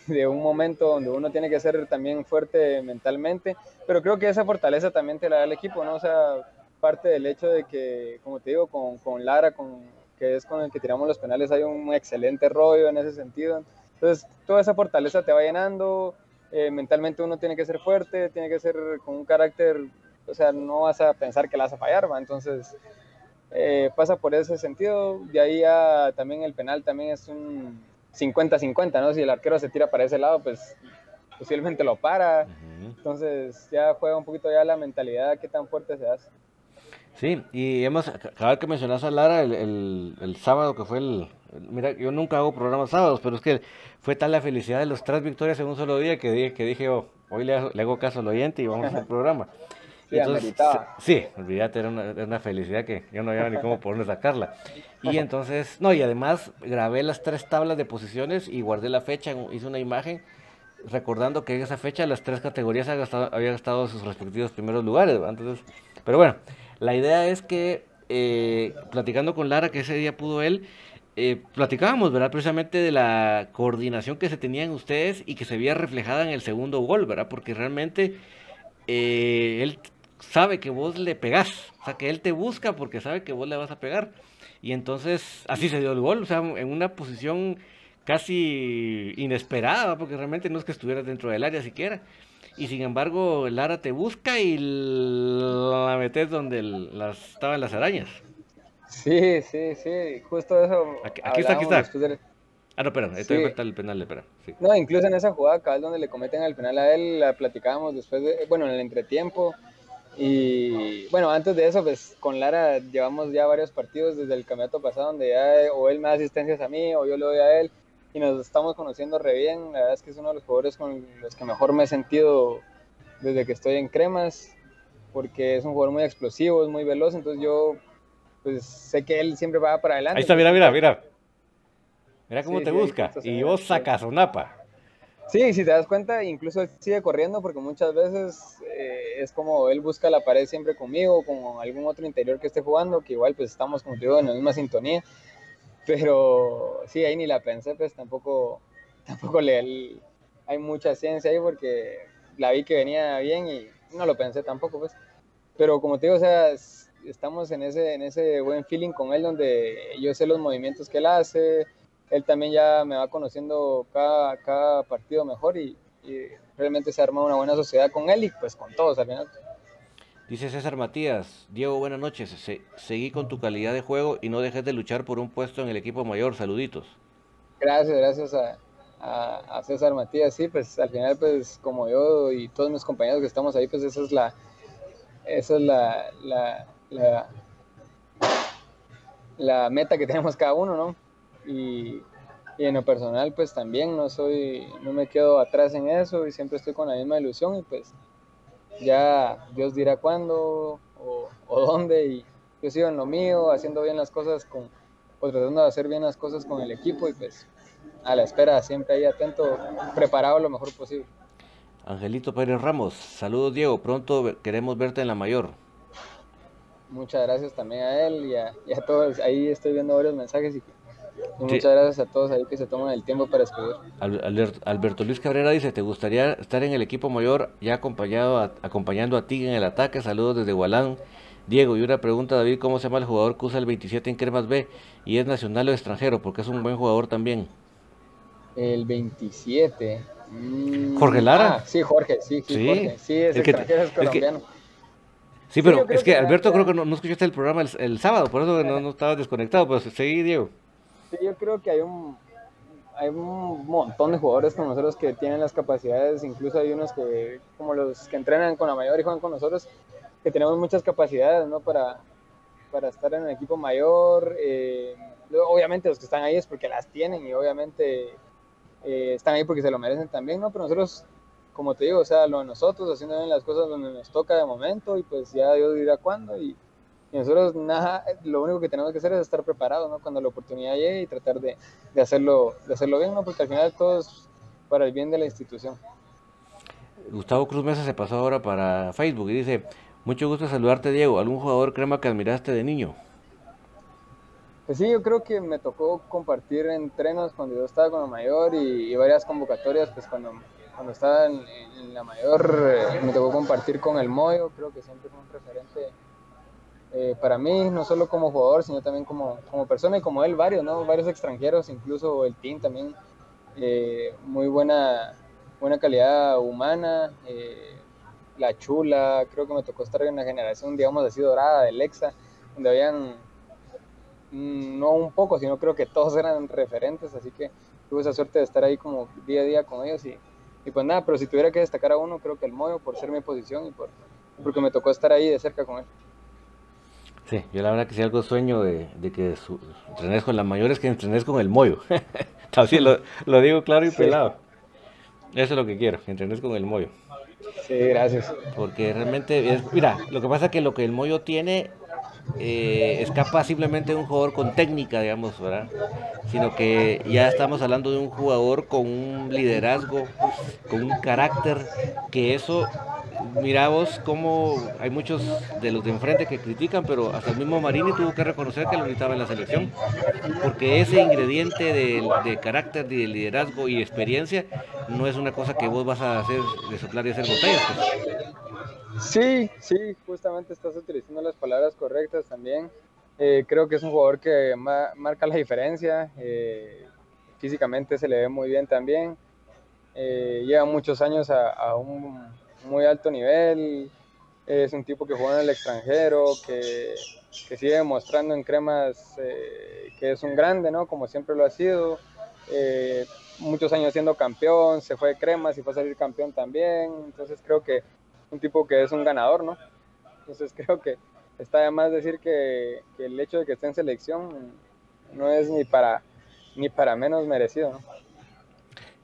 de un momento donde uno tiene que ser también fuerte mentalmente, pero creo que esa fortaleza también te la da el equipo, ¿no? O sea, parte del hecho de que, como te digo, con, con Lara, con, que es con el que tiramos los penales, hay un excelente rollo en ese sentido. Entonces, toda esa fortaleza te va llenando, eh, mentalmente uno tiene que ser fuerte, tiene que ser con un carácter, o sea, no vas a pensar que la vas a fallar, ¿va? Entonces, eh, pasa por ese sentido. De ahí también el penal también es un 50-50, ¿no? Si el arquero se tira para ese lado, pues posiblemente lo para. Entonces ya juega un poquito ya la mentalidad, qué tan fuerte se hace. Sí, y hemos, cada vez que mencionas a Lara el, el, el sábado que fue el, el- mira, yo nunca hago programas sábados, pero es que fue tal la felicidad de los tres victorias en un solo día que dije, que dije oh, hoy le, hago- le hago caso al oyente y vamos a hacer programa. Sí, ameritaba. sí, olvídate, era una, era una felicidad que yo no había ni cómo dónde sacarla. Y entonces, no, y además grabé las tres tablas de posiciones y guardé la fecha, hice una imagen recordando que en esa fecha las tres categorías habían gastado, sus respectivos primeros lugares. ¿verdad? Entonces, pero bueno, la idea es que eh, platicando con Lara, que ese día pudo él, eh, platicábamos, ¿verdad? Precisamente de la coordinación que se tenían ustedes y que se veía reflejada en el segundo gol, ¿verdad? Porque realmente eh, él sabe que vos le pegás, o sea, que él te busca porque sabe que vos le vas a pegar. Y entonces así se dio el gol, o sea, en una posición casi inesperada, porque realmente no es que estuvieras dentro del área siquiera. Y sin embargo, Lara te busca y la metes donde el- las, estaban las arañas. Sí, sí, sí, justo eso. Aquí- aquí está, aquí está. Ah, no, espera, esto Sí. el penal, espera. Sí. No, incluso en esa jugada, cabal, donde le cometen al penal a él, la platicábamos después de, bueno, en el entretiempo. Y bueno, antes de eso, pues con Lara llevamos ya varios partidos desde el campeonato pasado, donde ya o él me da asistencias a mí o yo le doy a él. Y nos estamos conociendo re bien. La verdad es que es uno de los jugadores con los que mejor me he sentido desde que estoy en Cremas, porque es un jugador muy explosivo, es muy veloz. Entonces yo, pues sé que él siempre va para adelante. Ahí está, mira, mira, mira. Mira cómo Sí, te sí, busca. Y vos sacas un napa. Sí, si te das cuenta, incluso él sigue corriendo porque muchas veces eh, es como él busca la pared siempre conmigo, con algún otro interior que esté jugando, que igual pues estamos como te digo en la misma sintonía. Pero sí, ahí ni la pensé, pues tampoco, tampoco le, hay mucha ciencia ahí porque la vi que venía bien y no lo pensé tampoco, pues. Pero como te digo, o sea, estamos en ese, en ese buen feeling con él donde yo sé los movimientos que él hace, él también ya me va conociendo cada, cada partido mejor y, realmente se arma una buena sociedad con él y pues con todos al final. Dice César Matías, Diego, buenas noches, seguí con tu calidad de juego y no dejes de luchar por un puesto en el equipo mayor, saluditos. Gracias, gracias a, a, César Matías, sí, pues al final pues como yo y todos mis compañeros que estamos ahí, pues esa es la, esa es la, la, la, la meta que tenemos cada uno, ¿no? Y, y, en lo personal pues también no soy, no me quedo atrás en eso y siempre estoy con la misma ilusión y pues ya Dios dirá cuándo o, o dónde y yo sigo en lo mío, haciendo bien las cosas con, o tratando de hacer bien las cosas con el equipo y pues a la espera, siempre ahí atento, preparado lo mejor posible. Angelito Pérez Ramos, saludos Diego, pronto queremos verte en la mayor. Muchas gracias también a él y a, todos, ahí estoy viendo varios mensajes y, muchas gracias a todos ahí que se toman el tiempo para escribir. Alberto Luis Cabrera dice, ¿te gustaría estar en el equipo mayor ya acompañado acompañando a ti en el ataque? Saludos desde Gualán. Diego, y una pregunta, David, ¿cómo se llama el jugador que usa el 27 en Cremas B y es nacional o extranjero? Porque es un buen jugador también. El 27. Mm, Jorge Lara. Ah, sí, Jorge, sí, sí, Jorge. Sí, es extranjero, es colombiano. sí, pero es que, Alberto creo que no, escuchaste el programa el, sábado, por eso no, no estaba desconectado, pero seguí, Diego. Sí, yo creo que hay un, hay un montón de jugadores con nosotros que tienen las capacidades, incluso hay unos que, como los que entrenan con la mayor y juegan con nosotros, que tenemos muchas capacidades, ¿no? Para, para estar en el equipo mayor. Eh, obviamente los que están ahí es porque las tienen y obviamente eh, están ahí porque se lo merecen también, ¿no? Pero nosotros, como te digo, o sea, lo de nosotros, haciendo bien las cosas donde nos toca de momento y pues ya Dios dirá cuándo y, nosotros nada, lo único que tenemos que hacer es estar preparados, ¿no? Cuando la oportunidad llegue y tratar de, de, hacerlo, de hacerlo bien, ¿no? Porque al final todo es para el bien de la institución. Gustavo Cruz Mesa se pasó ahora para Facebook y dice, mucho gusto saludarte Diego, ¿algún jugador crema que admiraste de niño? Pues sí, yo creo que me tocó compartir entrenos cuando yo estaba con la mayor y, varias convocatorias, pues cuando, cuando estaba en, la mayor eh, me tocó compartir con el Moyo, creo que siempre fue un referente eh, para mí, no solo como jugador, sino también como, como persona y como él, varios, ¿no? Varios extranjeros, incluso el team también, eh, muy buena, buena calidad humana, la chula, creo que me tocó estar en una generación, digamos así, dorada de Lexa, donde habían Mm, no un poco, sino creo que todos eran referentes, así que tuve esa suerte de estar ahí como día a día con ellos y, y pues nada, pero si tuviera que destacar a uno, creo que el Moyo por ser mi posición y por, porque me tocó estar ahí de cerca con él. Sí, yo la verdad que si algo sueño de, de que su, entrenes con la mayor es que entrenes con el Moyo. Así lo, lo, digo claro y pelado. Eso es lo que quiero, que entrenes con el Moyo. Sí, gracias. Porque realmente, es, mira, lo que pasa es que lo que el Moyo tiene eh, escapa simplemente de un jugador con técnica, digamos, ¿verdad? Sino que ya estamos hablando de un jugador con un liderazgo, con un carácter, que eso, mira vos cómo hay muchos de los de enfrente que critican, pero hasta el mismo Marini tuvo que reconocer que lo necesitaba en la selección, porque ese ingrediente de, carácter, de liderazgo y experiencia no es una cosa que vos vas a hacer de soplar y hacer botellas. Pues. Sí, sí, justamente estás utilizando las palabras correctas también. Eh, creo que es un jugador que marca la diferencia. Eh, físicamente se le ve muy bien también. Eh, lleva muchos años a, un muy alto nivel. Es un tipo que juega en el extranjero, que, que sigue demostrando en cremas que es un grande, ¿no? Como siempre lo ha sido. muchos años siendo campeón, se fue de cremas y fue a salir campeón también. Entonces creo que un tipo que es un ganador, ¿no? Entonces creo que está de más decir que, el hecho de que esté en selección no es ni para, ni para menos merecido, ¿no?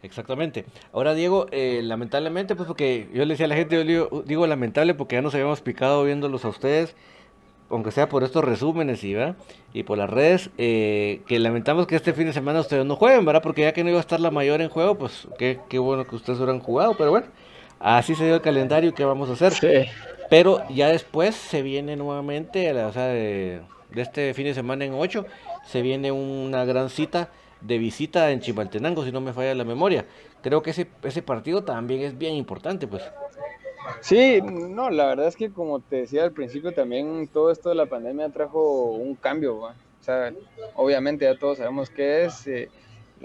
Exactamente. Ahora, Diego, eh, lamentablemente, pues porque yo le decía a la gente, yo digo, lamentable porque ya nos habíamos picado viéndolos a ustedes, aunque sea por estos resúmenes y, y por las redes, eh, que lamentamos que este fin de semana ustedes no jueguen, ¿verdad? Porque ya que no iba a estar la mayor en juego, pues qué, qué bueno que ustedes hubieran jugado, pero bueno, así se dio el calendario, ¿qué vamos a hacer? Pero ya después se viene nuevamente, o sea, de, de este fin de semana en 8 se viene una gran cita de visita en Chimaltenango, si no me falla la memoria. Creo que ese, ese partido también es bien importante, pues. Sí, no, la verdad es que como te decía al principio, también todo esto de la pandemia trajo un cambio. O sea, obviamente ya todos sabemos qué es. Eh,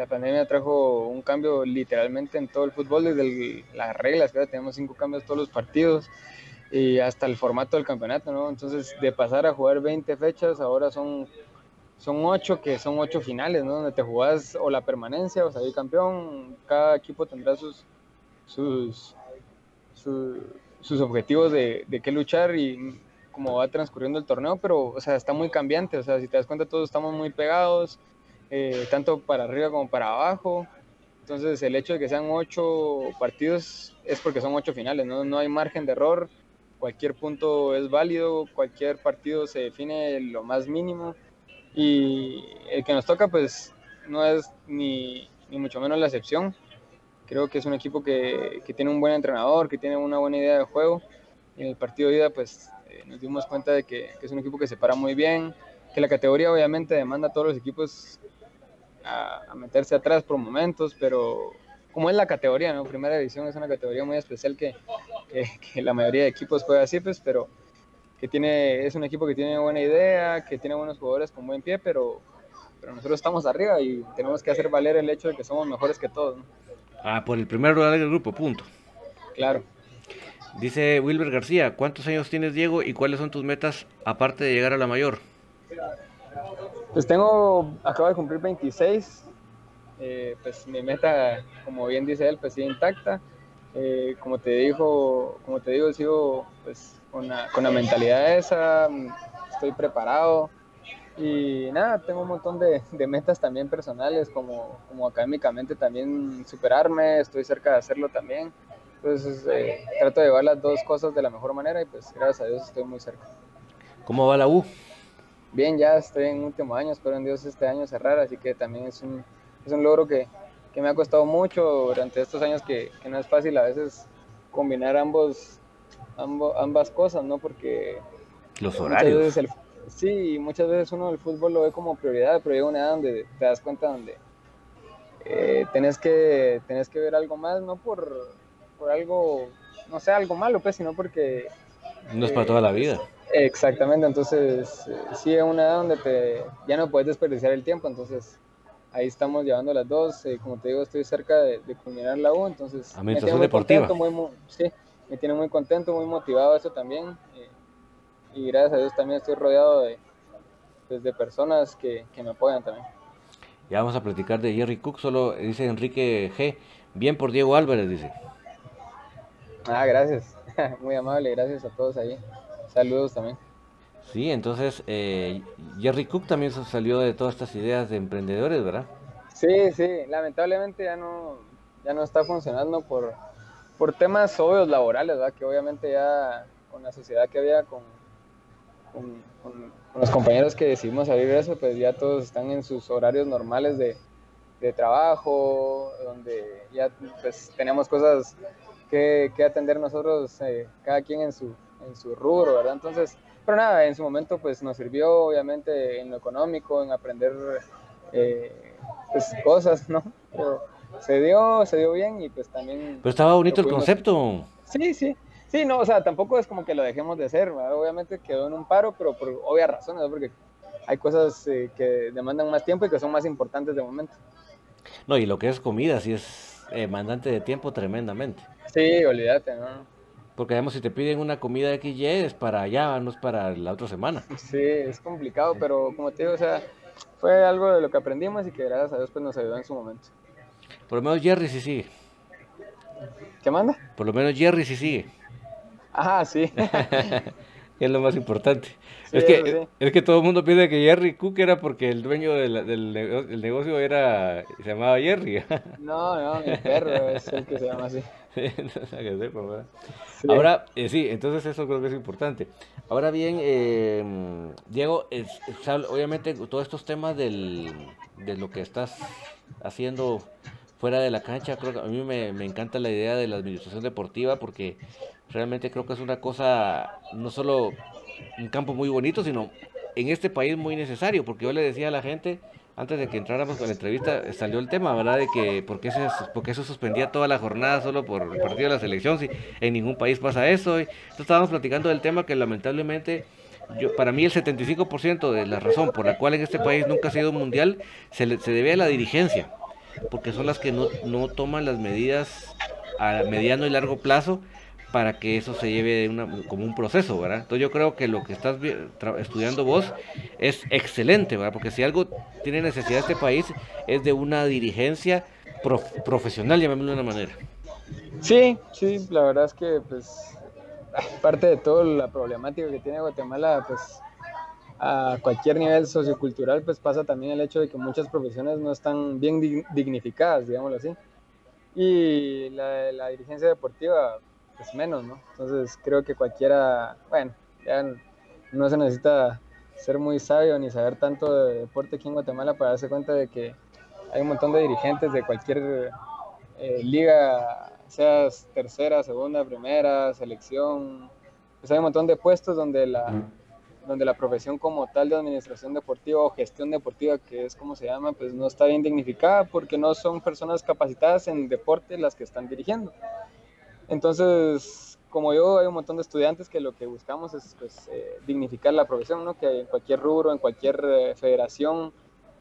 la pandemia trajo un cambio literalmente en todo el fútbol, desde las reglas, que tenemos cinco cambios todos los partidos y hasta el formato del campeonato, ¿no? Entonces, de pasar a jugar 20 fechas, ahora son, son 8 que son 8 finales, ¿no? Donde te jugás o la permanencia o salir campeón, cada equipo tendrá sus, sus, sus, objetivos de, de qué luchar y cómo va transcurriendo el torneo, pero, o sea, está muy cambiante, o sea, si te das cuenta, todos estamos muy pegados, eh, tanto para arriba como para abajo, entonces el hecho de que sean ocho partidos es porque son ocho finales, ¿no? no hay margen de error, cualquier punto es válido, cualquier partido se define lo más mínimo y el que nos toca pues no es ni, ni mucho menos la excepción. Creo que es un equipo que, que, tiene un buen entrenador, que tiene una buena idea de juego. En el partido de ida pues eh, nos dimos cuenta de que, que, es un equipo que se para muy bien, que la categoría obviamente demanda a todos los equipos a, a meterse atrás por momentos, pero como es la categoría, ¿no? Primera división es una categoría muy especial que, que, la mayoría de equipos juega así, pues, pero que tiene, es un equipo que tiene buena idea, que tiene buenos jugadores con buen pie, pero, pero nosotros estamos arriba y tenemos que hacer valer el hecho de que somos mejores que todos. ¿no? Ah, por el primer lugar del grupo, punto. Claro. Dice Wilber García, ¿cuántos años tienes Diego y cuáles son tus metas aparte de llegar a la mayor? Pues tengo, acabo de cumplir 26, eh, pues mi meta, como bien dice él, pues sigue intacta. Eh, como te dijo, como te digo, sigo pues con la, con la mentalidad esa, estoy preparado y nada, tengo un montón de, de metas también personales, como, como académicamente también superarme, estoy cerca de hacerlo también. Entonces eh, trato de llevar las dos cosas de la mejor manera y pues gracias a Dios estoy muy cerca. ¿Cómo va la U? Bien, ya estoy en último año, espero en Dios este año cerrar, así que también es un, es un logro que, que me ha costado mucho durante estos años que, que no es fácil a veces combinar ambos, ambas cosas, ¿no? Porque los horarios. El, sí, muchas veces uno el fútbol lo ve como prioridad, pero llega una edad donde te das cuenta donde eh, tenés, que, tenés que ver algo más, no por, por algo, no sé, algo malo, pues, sino porque... No es para toda la vida. Exactamente, entonces eh, sí es una edad donde te, ya no puedes desperdiciar el tiempo, entonces ahí estamos llevando las dos. Eh, como te digo, estoy cerca de, culminar la U, entonces me tiene muy contento, muy, sí, me tiene muy contento, muy motivado eso también. Eh, y gracias a Dios también estoy rodeado de, pues, de personas que, que, me apoyan también. Ya vamos a platicar de Jerry Cook, solo dice Enrique G. Bien por Diego Álvarez, dice. Ah, gracias. muy amable, gracias a todos ahí. Saludos también. Sí, entonces eh, Jerry Cook también salió de todas estas ideas de emprendedores, ¿verdad? Sí, sí, lamentablemente ya no, ya no está funcionando por, por temas obvios laborales, ¿verdad? Que obviamente ya con la sociedad que había, con, con, los compañeros que decidimos abrir eso, pues ya todos están en sus horarios normales de, de trabajo, donde ya pues tenemos cosas que, que atender nosotros, eh, cada quien en su, en su rubro, ¿verdad? Entonces pero nada, en su momento pues nos sirvió obviamente en lo económico, en aprender eh, pues, cosas, ¿no? Pero se dio, se dio bien y pues también... Pero estaba bonito el concepto. Sí, sí. Sí, no, o sea, tampoco es como que lo dejemos de hacer, obviamente quedó en un paro, pero por obvias razones, porque hay cosas eh, que demandan más tiempo y que son más importantes de momento. No, y lo que es comida, sí es demandante de tiempo tremendamente. Sí, olvídate, ¿no? Porque además si te piden una comida de XY es para allá, no es para la otra semana. Sí, es complicado, pero como te digo, o sea, fue algo de lo que aprendimos y que gracias a Dios pues nos ayudó en su momento. Por lo menos Jerry sí sigue. ¿Qué manda? Por lo menos Jerry sí sigue. Ajá, sí. es lo más importante. es, que, es que todo el mundo piensa que Jerry Cook era porque el dueño del, del, negocio era se llamaba Jerry. no, no, mi perro es el que se llama así. Ahora, eh, sí, entonces eso creo que es importante. Ahora bien, eh, Diego, es, obviamente todos estos temas del, de lo que estás haciendo fuera de la cancha, creo que a mí me, me encanta la idea de la administración deportiva porque realmente creo que es una cosa, no solo un campo muy bonito, sino en este país muy necesario, porque yo le decía a la gente, antes de que entráramos con la entrevista, salió el tema, ¿verdad? De que por qué, se, por qué suspendía toda la jornada solo por el partido de la selección, si en ningún país pasa eso. Y entonces estábamos platicando del tema que lamentablemente, yo, para mí el 75% de la razón por la cual en este país nunca ha sido mundial se, se debe a la dirigencia, porque son las que no, no toman las medidas a mediano y largo plazo para que eso se lleve una, como un proceso, ¿verdad? Entonces yo creo que lo que estás estudiando vos es excelente, ¿verdad? Porque si algo tiene necesidad este país es de una dirigencia profesional, llamémoslo de una manera. Sí, sí, la verdad es que pues aparte de toda la problemática que tiene Guatemala, pues a cualquier nivel sociocultural, pues pasa también el hecho de que muchas profesiones no están bien dignificadas, digámoslo así. Y la dirigencia deportiva pues menos, ¿no? Entonces creo que cualquiera, bueno, ya no se necesita ser muy sabio ni saber tanto de deporte aquí en Guatemala para darse cuenta de que hay un montón de dirigentes de cualquier eh, liga, seas tercera, segunda, primera, selección, pues hay un montón de puestos donde la, donde la profesión como tal de administración deportiva o gestión deportiva, que es como se llama, pues no está bien dignificada porque no son personas capacitadas en deporte las que están dirigiendo. Entonces, como yo, hay un montón de estudiantes que lo que buscamos es pues, eh, dignificar la profesión, ¿no? que en cualquier rubro, en cualquier eh, federación,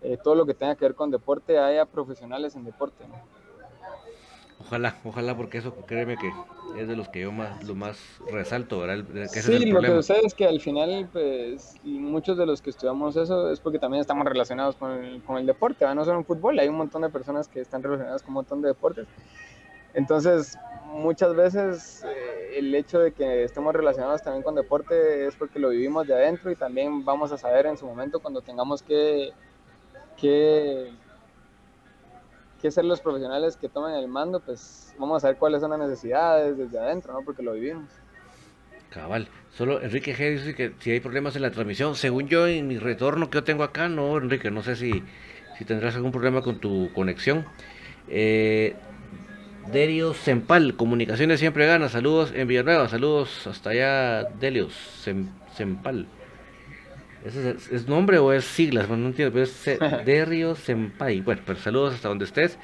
eh, todo lo que tenga que ver con deporte, haya profesionales en deporte. ¿no? Ojalá, ojalá, porque eso créeme que es de los que yo más, lo más resalto, ¿verdad? Que sí, lo que sucede es que al final, pues, muchos de los que estudiamos eso es porque también estamos relacionados con el, con el deporte, no solo en fútbol, hay un montón de personas que están relacionadas con un montón de deportes. Entonces, muchas veces eh, el hecho de que estemos relacionados también con deporte es porque lo vivimos de adentro y también vamos a saber en su momento cuando tengamos que, que, que ser los profesionales que tomen el mando, pues vamos a saber cuáles son las necesidades desde adentro, ¿no? Porque lo vivimos. Cabal. Solo Enrique G dice que si hay problemas en la transmisión, según yo en mi retorno que yo tengo acá, no, Enrique, no sé si, si tendrás algún problema con tu conexión. Eh, Delios Sempal, Comunicaciones siempre gana. Saludos en Villanueva, saludos hasta allá, Delios Sempal. es, nombre o es siglas? Bueno, no entiendo, pero es Derio Senpai. Bueno, pero saludos hasta donde estés.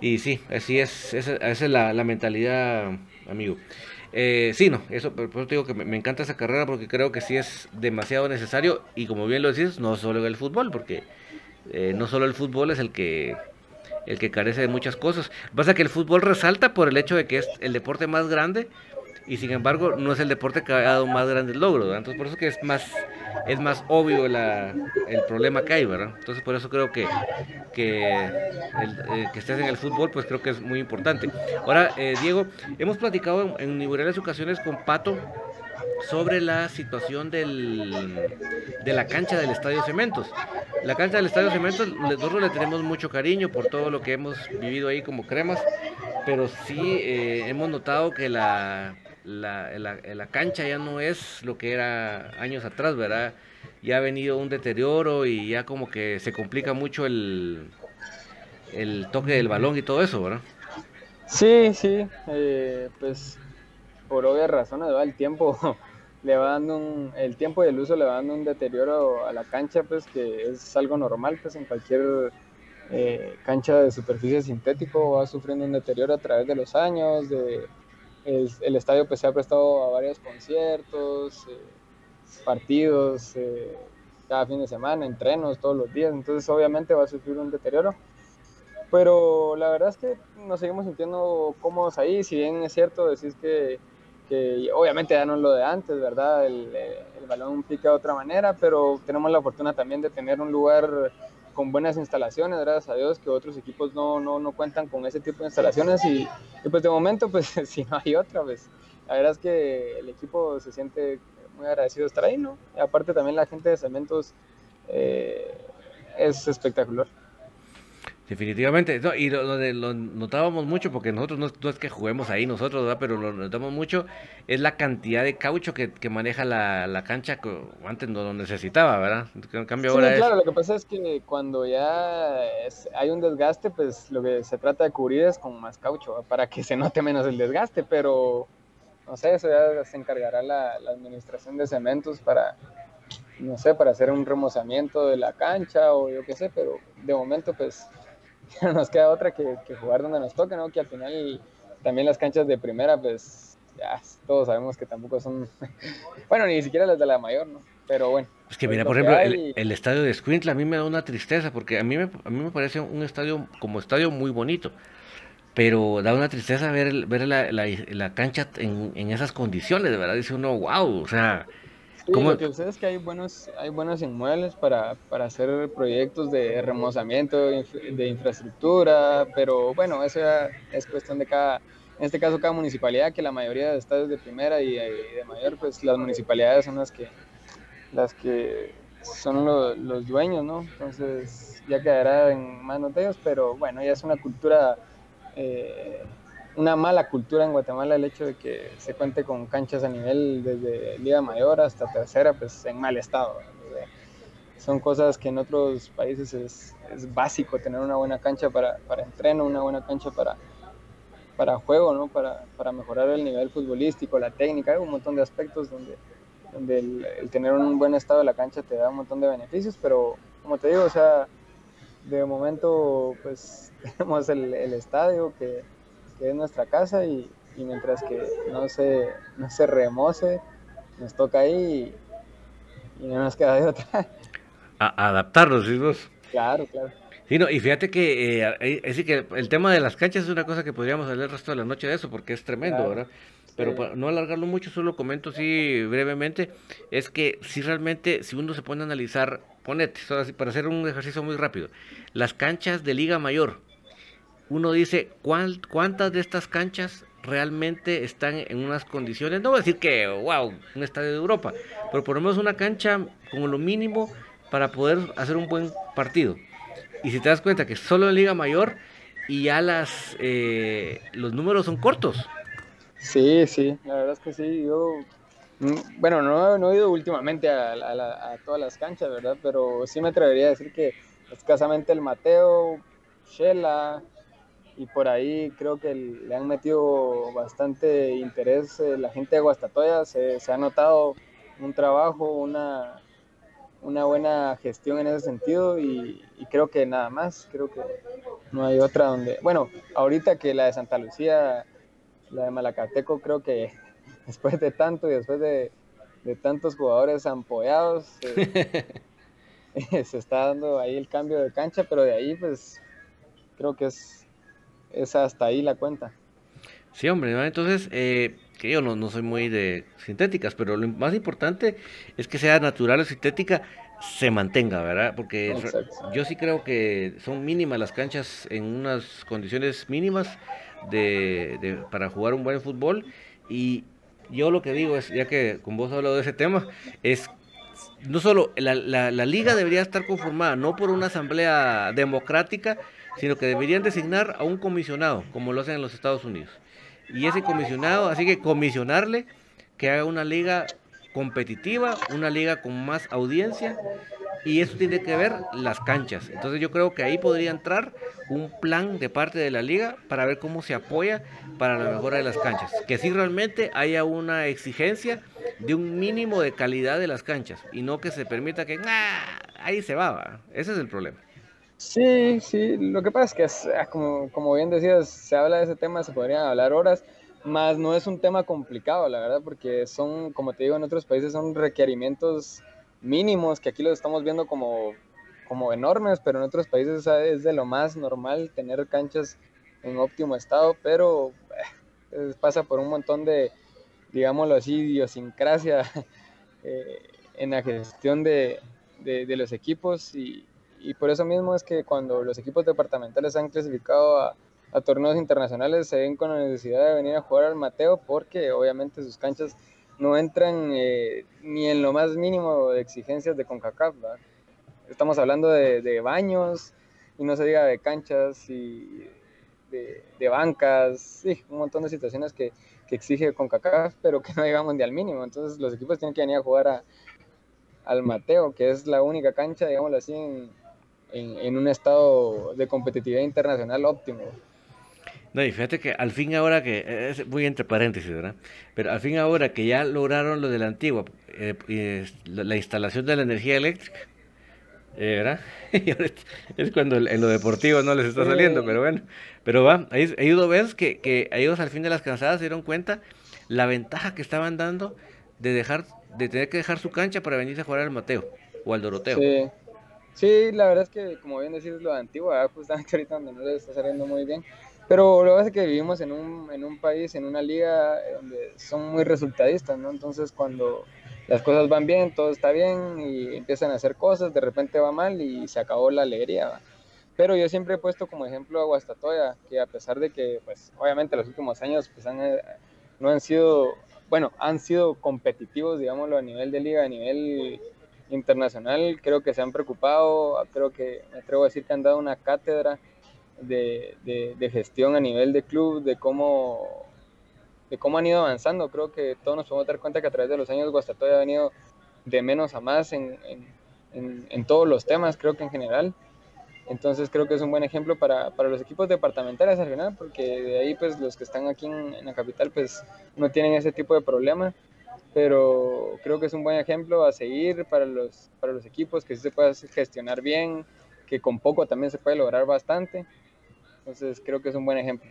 Y sí, así es, esa, es la, mentalidad, amigo. Eh, sí, no, eso, por eso te digo que me, encanta esa carrera porque creo que sí es demasiado necesario y como bien lo decís, no solo el fútbol, porque eh, no solo el fútbol es el que el que carece de muchas cosas. Pasa que el fútbol resalta por el hecho de que es el deporte más grande y sin embargo no es el deporte que ha dado más grandes logros, Entonces por eso que es más es más obvio el problema que hay, ¿verdad? Entonces por eso creo que que, eh, que estés en el fútbol pues creo que es muy importante. Ahora, eh, Diego, hemos platicado en, en ocasiones con Pato sobre la situación del, de la cancha del Estadio Cementos. La cancha del Estadio Cementos, nosotros le tenemos mucho cariño por todo lo que hemos vivido ahí como cremas, pero sí eh, hemos notado que la, la, la, cancha ya no es lo que era años atrás, ¿verdad? Ya ha venido un deterioro y ya como que se complica mucho el, el toque del balón y todo eso, ¿verdad? Sí, sí, eh, pues por obvias razones, ¿verdad? El tiempo le va dando un, el tiempo y el uso le va dando un deterioro a la cancha, pues que es algo normal, pues en cualquier eh, cancha de superficie sintético va sufriendo un deterioro a través de los años, de, el, estadio pues se ha prestado a varios conciertos, eh, partidos, eh, cada fin de semana, entrenos todos los días, entonces obviamente va a sufrir un deterioro. Pero la verdad es que nos seguimos sintiendo cómodos ahí, si bien es cierto decir que obviamente ya no es lo de antes, ¿verdad? El, el, balón pica de otra manera, pero tenemos la fortuna también de tener un lugar con buenas instalaciones, gracias a Dios, que otros equipos no, no, no cuentan con ese tipo de instalaciones y, pues de momento, pues si no hay otra, pues la verdad es que el equipo se siente muy agradecido de estar ahí, ¿no? Y aparte también la gente de Cementos eh, es espectacular. Definitivamente, y lo, lo, notábamos mucho, porque nosotros no, es que juguemos ahí nosotros, ¿verdad? pero lo notamos mucho, es la cantidad de caucho que, maneja la, cancha que antes no lo necesitaba, ¿verdad? En cambio sí, ahora claro, lo que pasa es que cuando ya hay un desgaste, pues lo que se trata de cubrir es con más caucho, para que se note menos el desgaste, pero no sé, eso ya se encargará la, la administración de cementos para no sé, para hacer un remozamiento de la cancha o yo qué sé, pero de momento pues no nos queda otra que, jugar donde nos toque, ¿no? Que al final también las canchas de primera pues ya todos sabemos que tampoco son, bueno, ni siquiera las de la mayor, ¿no? Pero bueno. Es que mira, por ejemplo, el, estadio de Squintla a mí me da una tristeza porque a mí me, a mí me parece un estadio como estadio muy bonito pero da una tristeza ver, ver la, la, cancha en, en, esas condiciones, de verdad, dice uno, wow, o sea... Lo que sucede es que hay buenos, hay buenos inmuebles para, para hacer proyectos de remozamiento de infraestructura, pero bueno, eso ya es cuestión de cada, en este caso cada municipalidad, que la mayoría de estados de primera y, de mayor, pues las municipalidades son las que, las que son los dueños, ¿no? Entonces ya quedará en manos de ellos, pero bueno, ya es una cultura eh, una mala cultura en Guatemala el hecho de que se cuente con canchas a nivel desde Liga Mayor hasta tercera, pues en mal estado. Son cosas que en otros países es, es básico tener una buena cancha para, para, entreno, una buena cancha para, para juego, ¿no? para, para mejorar el nivel futbolístico, la técnica, hay un montón de aspectos donde, donde el, tener un buen estado de la cancha te da un montón de beneficios, pero como te digo, o sea, de momento pues tenemos el, el estadio que, que, es nuestra casa y, y, mientras que no se, no se remoce, nos toca ahí y, no nos queda de otra. A, adaptarnos, ¿sí vos? Claro, claro. Sí, no, y fíjate que, eh, que el tema de las canchas es una cosa que podríamos hablar el resto de la noche de eso, porque es tremendo, ¿verdad? Pero para no alargarlo mucho, solo comento así brevemente, es que si realmente, si uno se pone a analizar ponete, para hacer un ejercicio muy rápido, las canchas de Liga Mayor, uno dice, ¿cuántas de estas canchas realmente están en unas condiciones? No voy a decir que, wow, un estadio de Europa, pero por lo menos una cancha como lo mínimo para poder hacer un buen partido. Y si te das cuenta que solo en Liga Mayor y ya las, eh, los números son cortos. Sí, sí, la verdad es que sí, yo Mm, bueno, no, he ido últimamente a, todas las canchas, ¿verdad? Pero sí me atrevería a decir que escasamente el Mateo, Shela y por ahí creo que le han metido bastante interés eh, la gente de Guastatoya. Se, ha notado un trabajo, una, una buena gestión en ese sentido y, y, creo que nada más, creo que no hay otra donde, bueno, ahorita que la de Santa Lucía, la de Malacateco, creo que después de tanto y después de, tantos jugadores ampollados, eh, se está dando ahí el cambio de cancha, pero de ahí pues creo que es, es hasta ahí la cuenta. Sí, hombre, entonces, eh, que yo no, no soy muy de sintéticas, pero lo más importante es que sea natural o sintética, se mantenga, ¿verdad? Porque yo sí creo que son mínimas las canchas en unas condiciones mínimas de, para jugar un buen fútbol y yo lo que digo es, ya que con vos hablado de ese tema, es no solo la, la, liga debería estar conformada no por una asamblea democrática, sino que deberían designar a un comisionado, como lo hacen en los Estados Unidos. Y ese comisionado, así que comisionarle que haga una liga competitiva, una liga con más audiencia y eso tiene que ver las canchas. Entonces yo creo que ahí podría entrar un plan de parte de la liga para ver cómo se apoya para la mejora de las canchas. Que si realmente haya una exigencia de un mínimo de calidad de las canchas y no que se permita que ah, ahí se va, ese es el problema. Sí, sí, lo que pasa es que ah, como, como bien decías, se habla de ese tema, se podrían hablar horas, más no es un tema complicado, la verdad, porque son, como te digo, en otros países son requerimientos mínimos, que aquí los estamos viendo como, como enormes, pero en otros países es de lo más normal tener canchas en óptimo estado, pero eh, pasa por un montón de, digámoslo así, idiosincrasia eh, en la gestión de, de, los equipos y, y, por eso mismo es que cuando los equipos departamentales han clasificado a, torneos internacionales se ven con la necesidad de venir a jugar al Mateo porque obviamente sus canchas no entran eh, ni en lo más mínimo de exigencias de CONCACAF. Estamos hablando de, baños y no se diga de canchas y de, bancas, sí, un montón de situaciones que, que, exige CONCACAF, pero que no llegamos ni al mínimo. Entonces los equipos tienen que venir a jugar a, al Mateo, que es la única cancha, digámoslo así, en, en un estado de competitividad internacional óptimo. No, y fíjate que al fin ahora que, es muy entre paréntesis, ¿verdad? Pero al fin ahora que ya lograron lo de la antigua, eh, la, instalación de la energía eléctrica, eh, ¿verdad? es cuando en lo deportivo no les está saliendo, pero bueno. Pero va, ahí, ahí ves que, que ellos al fin de las cansadas se dieron cuenta la ventaja que estaban dando de dejar de tener que dejar su cancha para venirse a jugar al Mateo o al Doroteo. Sí. Sí, la verdad es que como bien decís lo de Antigua, justamente ahorita donde no les está saliendo muy bien. Pero lo que pasa es que vivimos en un, en un país, en una liga donde son muy resultadistas, ¿no? Entonces cuando las cosas van bien, todo está bien y empiezan a hacer cosas, de repente va mal y se acabó la alegría. Pero yo siempre he puesto como ejemplo a Guastatoya, que a pesar de que, pues, obviamente los últimos años pues, han, eh, no han sido, bueno, han sido competitivos, digámoslo, a nivel de liga, a nivel internacional, creo que se han preocupado, creo que me atrevo a decir que han dado una cátedra de, de, gestión a nivel de club, de cómo, de cómo han ido avanzando. Creo que todos nos podemos dar cuenta que a través de los años Guastatoya ha venido de menos a más en, en, en, todos los temas, creo que en general. Entonces creo que es un buen ejemplo para, para, los equipos departamentales al final, porque de ahí pues los que están aquí en, en, la capital pues no tienen ese tipo de problema, pero creo que es un buen ejemplo a seguir para los, para los equipos, que sí se puede gestionar bien, que con poco también se puede lograr bastante. Entonces creo que es un buen ejemplo.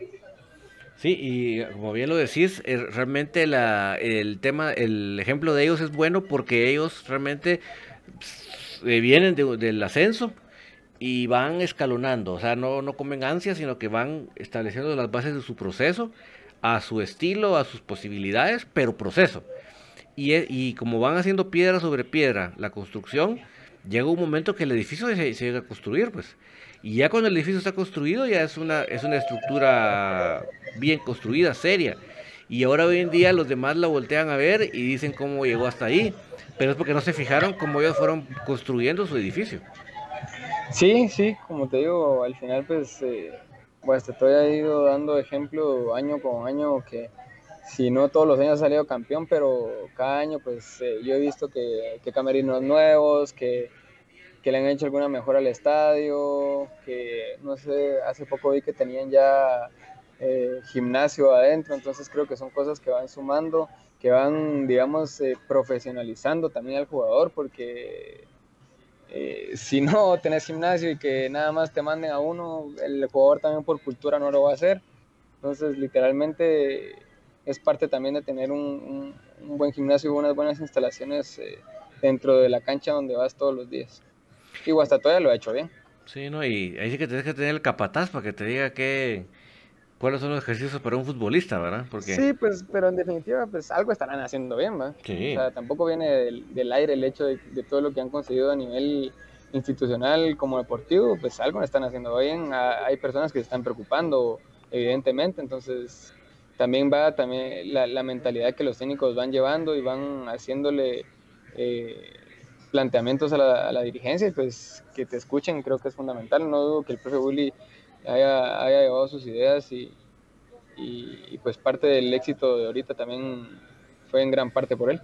Sí, y como bien lo decís, eh, realmente la, el tema, el ejemplo de ellos es bueno porque ellos realmente eh, vienen del ascenso y van escalonando, o sea, no, no comen ansias, sino que van estableciendo las bases de su proceso, a su estilo, a sus posibilidades, pero proceso. Y, como van haciendo piedra sobre piedra la construcción, llega un momento que el edificio se, se llega a construir, pues. Y ya cuando el edificio está construido, ya es una, es una estructura bien construida, seria. Y ahora hoy en día los demás la voltean a ver y dicen cómo llegó hasta ahí. Pero es porque no se fijaron cómo ellos fueron construyendo su edificio. Sí, sí, como te digo, al final pues eh, pues te estoy ido dando ejemplo año con año que si no todos los años ha salido campeón, pero cada año pues eh, yo he visto que, que camerinos nuevos, que que le han hecho alguna mejora al estadio, que no sé, hace poco vi que tenían ya eh, gimnasio adentro, entonces creo que son cosas que van sumando, que van, digamos, eh, profesionalizando también al jugador, porque si no tenés gimnasio y que nada más te manden a uno, el jugador también por cultura no lo va a hacer, entonces literalmente es parte también de tener un, un buen gimnasio y unas buenas instalaciones dentro de la cancha donde vas todos los días. Y todavía lo ha hecho bien. Sí, ¿no? Y ahí sí que tienes que tener el capataz para que te diga que cuáles son los ejercicios para un futbolista, ¿verdad? Porque... Sí, pues, pero en definitiva, pues algo estarán haciendo bien, ¿verdad? Sí. O sea, tampoco viene del, aire el hecho de, todo lo que han conseguido a nivel institucional como deportivo, pues algo están haciendo bien. Hay personas que se están preocupando, evidentemente, entonces también va también la, la mentalidad que los técnicos van llevando y van haciéndole eh, planteamientos a la, dirigencia pues que te escuchen creo que es fundamental. No dudo que el profe Willy haya, haya llevado sus ideas y, y, pues parte del éxito de ahorita también fue en gran parte por él.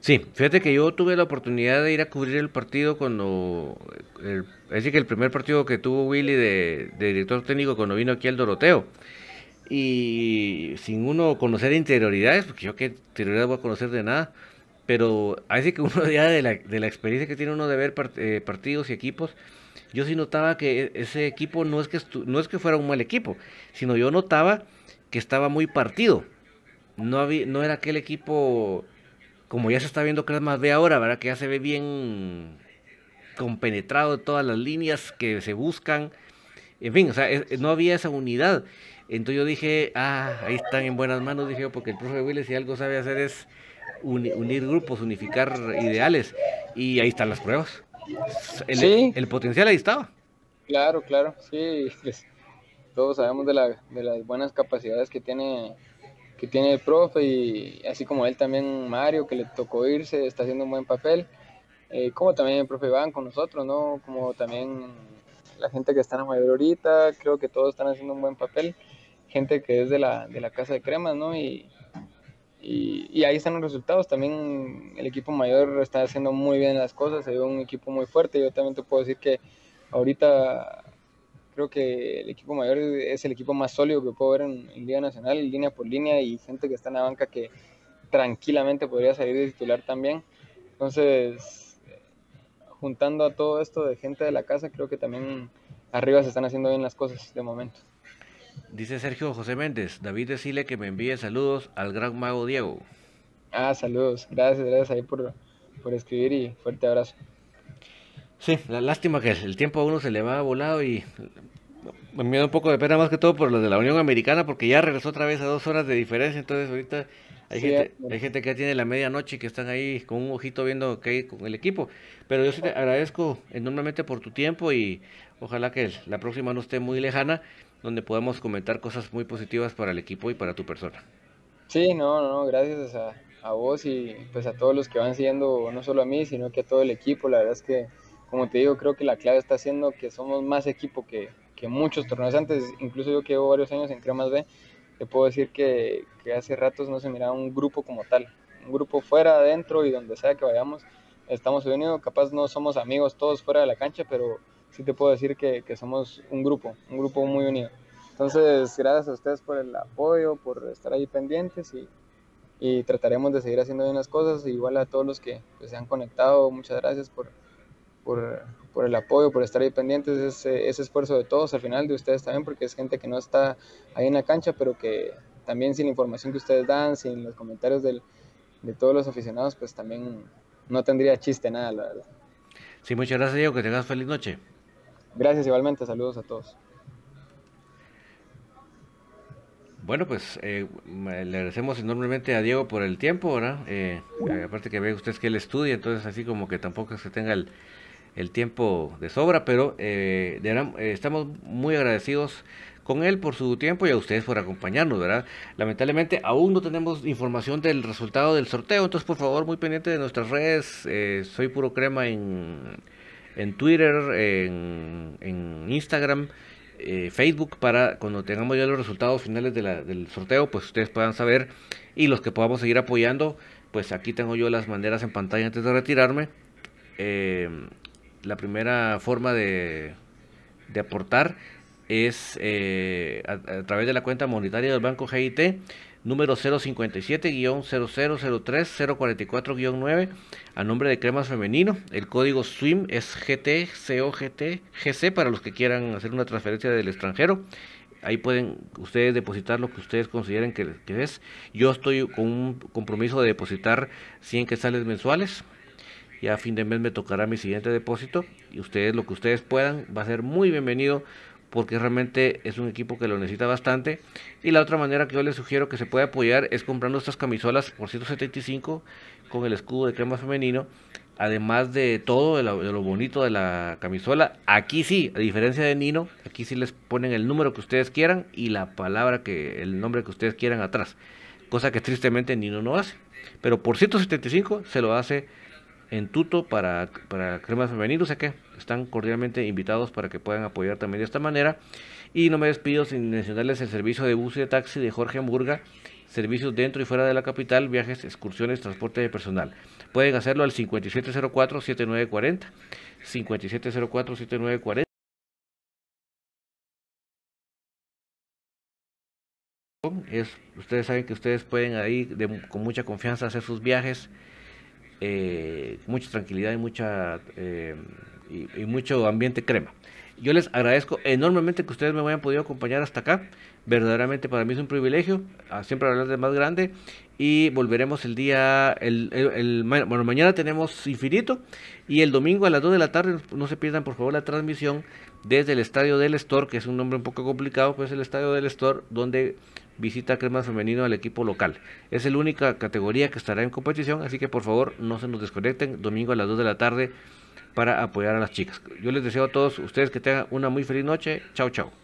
Sí, fíjate que yo tuve la oportunidad de ir a cubrir el partido cuando, el, es decir, que el primer partido que tuvo Willy de, de director técnico cuando vino aquí al Doroteo y sin uno conocer interioridades, porque yo qué interioridad voy a conocer de nada, pero así que uno ya de la, de la experiencia que tiene uno de ver eh, partidos y equipos, yo sí notaba que e, ese equipo no es que, no es que fuera un mal equipo, sino yo notaba que estaba muy partido. No, había, no era aquel equipo, como ya se está viendo que más ve ahora, ¿verdad? Que ya se ve bien compenetrado de todas las líneas que se buscan. En fin, o sea, no había esa unidad. Entonces yo dije, ah, ahí están en buenas manos, dije yo, porque el profe Willis si algo sabe hacer es unir grupos, unificar ideales. Y ahí están las pruebas. El, el potencial ahí estaba. Claro, claro, sí. Pues, todos sabemos de, la, de las buenas capacidades que tiene que tiene el profe y así como él también Mario que le tocó irse está haciendo un buen papel eh, como también el profe Iván con nosotros no como también la gente que está en la mayor ahorita creo que todos están haciendo un buen papel gente que es de la, de la casa de cremas no y, y, ahí están los resultados. También el equipo mayor está haciendo muy bien las cosas, se ve un equipo muy fuerte. Yo también te puedo decir que ahorita Creo que el equipo mayor es el equipo más sólido que puedo ver en, en Liga Nacional, línea por línea, y gente que está en la banca que tranquilamente podría salir de titular también. Entonces, juntando a todo esto de gente de la casa, creo que también arriba se están haciendo bien las cosas de momento. Dice Sergio José Méndez, David decile que me envíe saludos al gran mago Diego. Ah, saludos, gracias, gracias ahí por, por escribir y fuerte abrazo. Sí, la lástima que el tiempo a uno se le va volado y me da un poco de pena más que todo por los de la Unión Americana porque ya regresó otra vez a dos horas de diferencia, entonces ahorita hay, gente, hay gente que ya tiene la medianoche y que están ahí con un ojito viendo qué hay con el equipo. Pero yo sí te agradezco enormemente por tu tiempo y ojalá que la próxima no esté muy lejana, donde podamos comentar cosas muy positivas para el equipo y para tu persona. Sí, no, no, gracias a, a vos y pues a todos los que van siguiendo, no solo a mí, sino que a todo el equipo. La verdad es que, como te digo, creo que la clave está siendo que somos más equipo que, que muchos torneos antes. Incluso yo que llevo varios años en Cremas B, te puedo decir que, que hace ratos no se miraba un grupo como tal. Un grupo fuera, adentro y donde sea que vayamos, estamos unidos. Capaz no somos amigos todos fuera de la cancha, pero sí te puedo decir que, que somos un grupo, un grupo muy unido. Entonces, gracias a ustedes por el apoyo, por estar ahí pendientes y, y trataremos de seguir haciendo bien las cosas. Igual a todos los que pues, se han conectado, muchas gracias por, por, por, el apoyo, por estar ahí pendientes, ese, esfuerzo de todos, al final de ustedes también, porque es gente que no está ahí en la cancha, pero que también sin la información que ustedes dan, sin los comentarios del, de todos los aficionados, pues también no tendría chiste nada, la verdad. Sí, muchas gracias, Diego, que tengas feliz noche. Gracias igualmente, saludos a todos. Bueno, pues eh, le agradecemos enormemente a Diego por el tiempo, ¿verdad? Eh, aparte que ve usted que él estudia, entonces así como que tampoco se tenga el, el tiempo de sobra, pero eh, de, estamos muy agradecidos con él por su tiempo y a ustedes por acompañarnos, ¿verdad? Lamentablemente aún no tenemos información del resultado del sorteo, entonces por favor muy pendiente de nuestras redes, soy puro crema en, en Twitter, en, Instagram eh, Facebook para cuando tengamos ya los resultados finales de la, del sorteo, pues ustedes puedan saber y los que podamos seguir apoyando, pues aquí tengo yo las maneras en pantalla antes de retirarme. Eh, la primera forma de, de aportar es eh, a, a, través de la cuenta monetaria del Banco GIT número 057-0003-044-9 a nombre de Cremas Femenino. El código SWIM es GT, COGT, GC para los que quieran hacer una transferencia del extranjero. Ahí pueden ustedes depositar lo que ustedes consideren que, que es. Yo estoy con un compromiso de depositar 100 quetzales mensuales. Ya a fin de mes me tocará mi siguiente depósito y ustedes lo que ustedes puedan va a ser muy bienvenido porque realmente es un equipo que lo necesita bastante. Y la otra manera que yo les sugiero que se puede apoyar es comprando estas camisolas por 175 con el escudo de crema femenino. Además de todo, lo, de lo, bonito de la camisola, aquí sí, a diferencia de Nino, aquí sí les ponen el número que ustedes quieran y la palabra que, el nombre que ustedes quieran atrás. Cosa que tristemente Nino no hace. Pero por 175 se lo hace en tuto para, para cremas femeninos, o sea que están cordialmente invitados para que puedan apoyar también de esta manera. Y no me despido sin mencionarles el servicio de bus y de taxi de Jorge Hamburga, servicios dentro y fuera de la capital, viajes, excursiones, transporte de personal. Pueden hacerlo al 5704-7940, 5704-7940. Es, ustedes saben que ustedes pueden ahí con mucha confianza hacer sus viajes, eh, mucha tranquilidad y mucha eh, y, mucho ambiente crema. Yo les agradezco enormemente que ustedes me hayan podido acompañar hasta acá. Verdaderamente para mí es un privilegio. Siempre hablar de más grande. Y volveremos el día. El, bueno, mañana tenemos Infinito. Y el domingo a las 2 de la tarde. No se pierdan por favor la transmisión desde el estadio del Store. Que es un nombre un poco complicado. Pues el estadio del Store. Donde visita Crema Femenino al equipo local. Es la única categoría que estará en competición. Así que por favor no se nos desconecten. Domingo a las 2 de la tarde para apoyar a las chicas. Yo les deseo a todos ustedes que tengan una muy feliz noche. Chao, chao.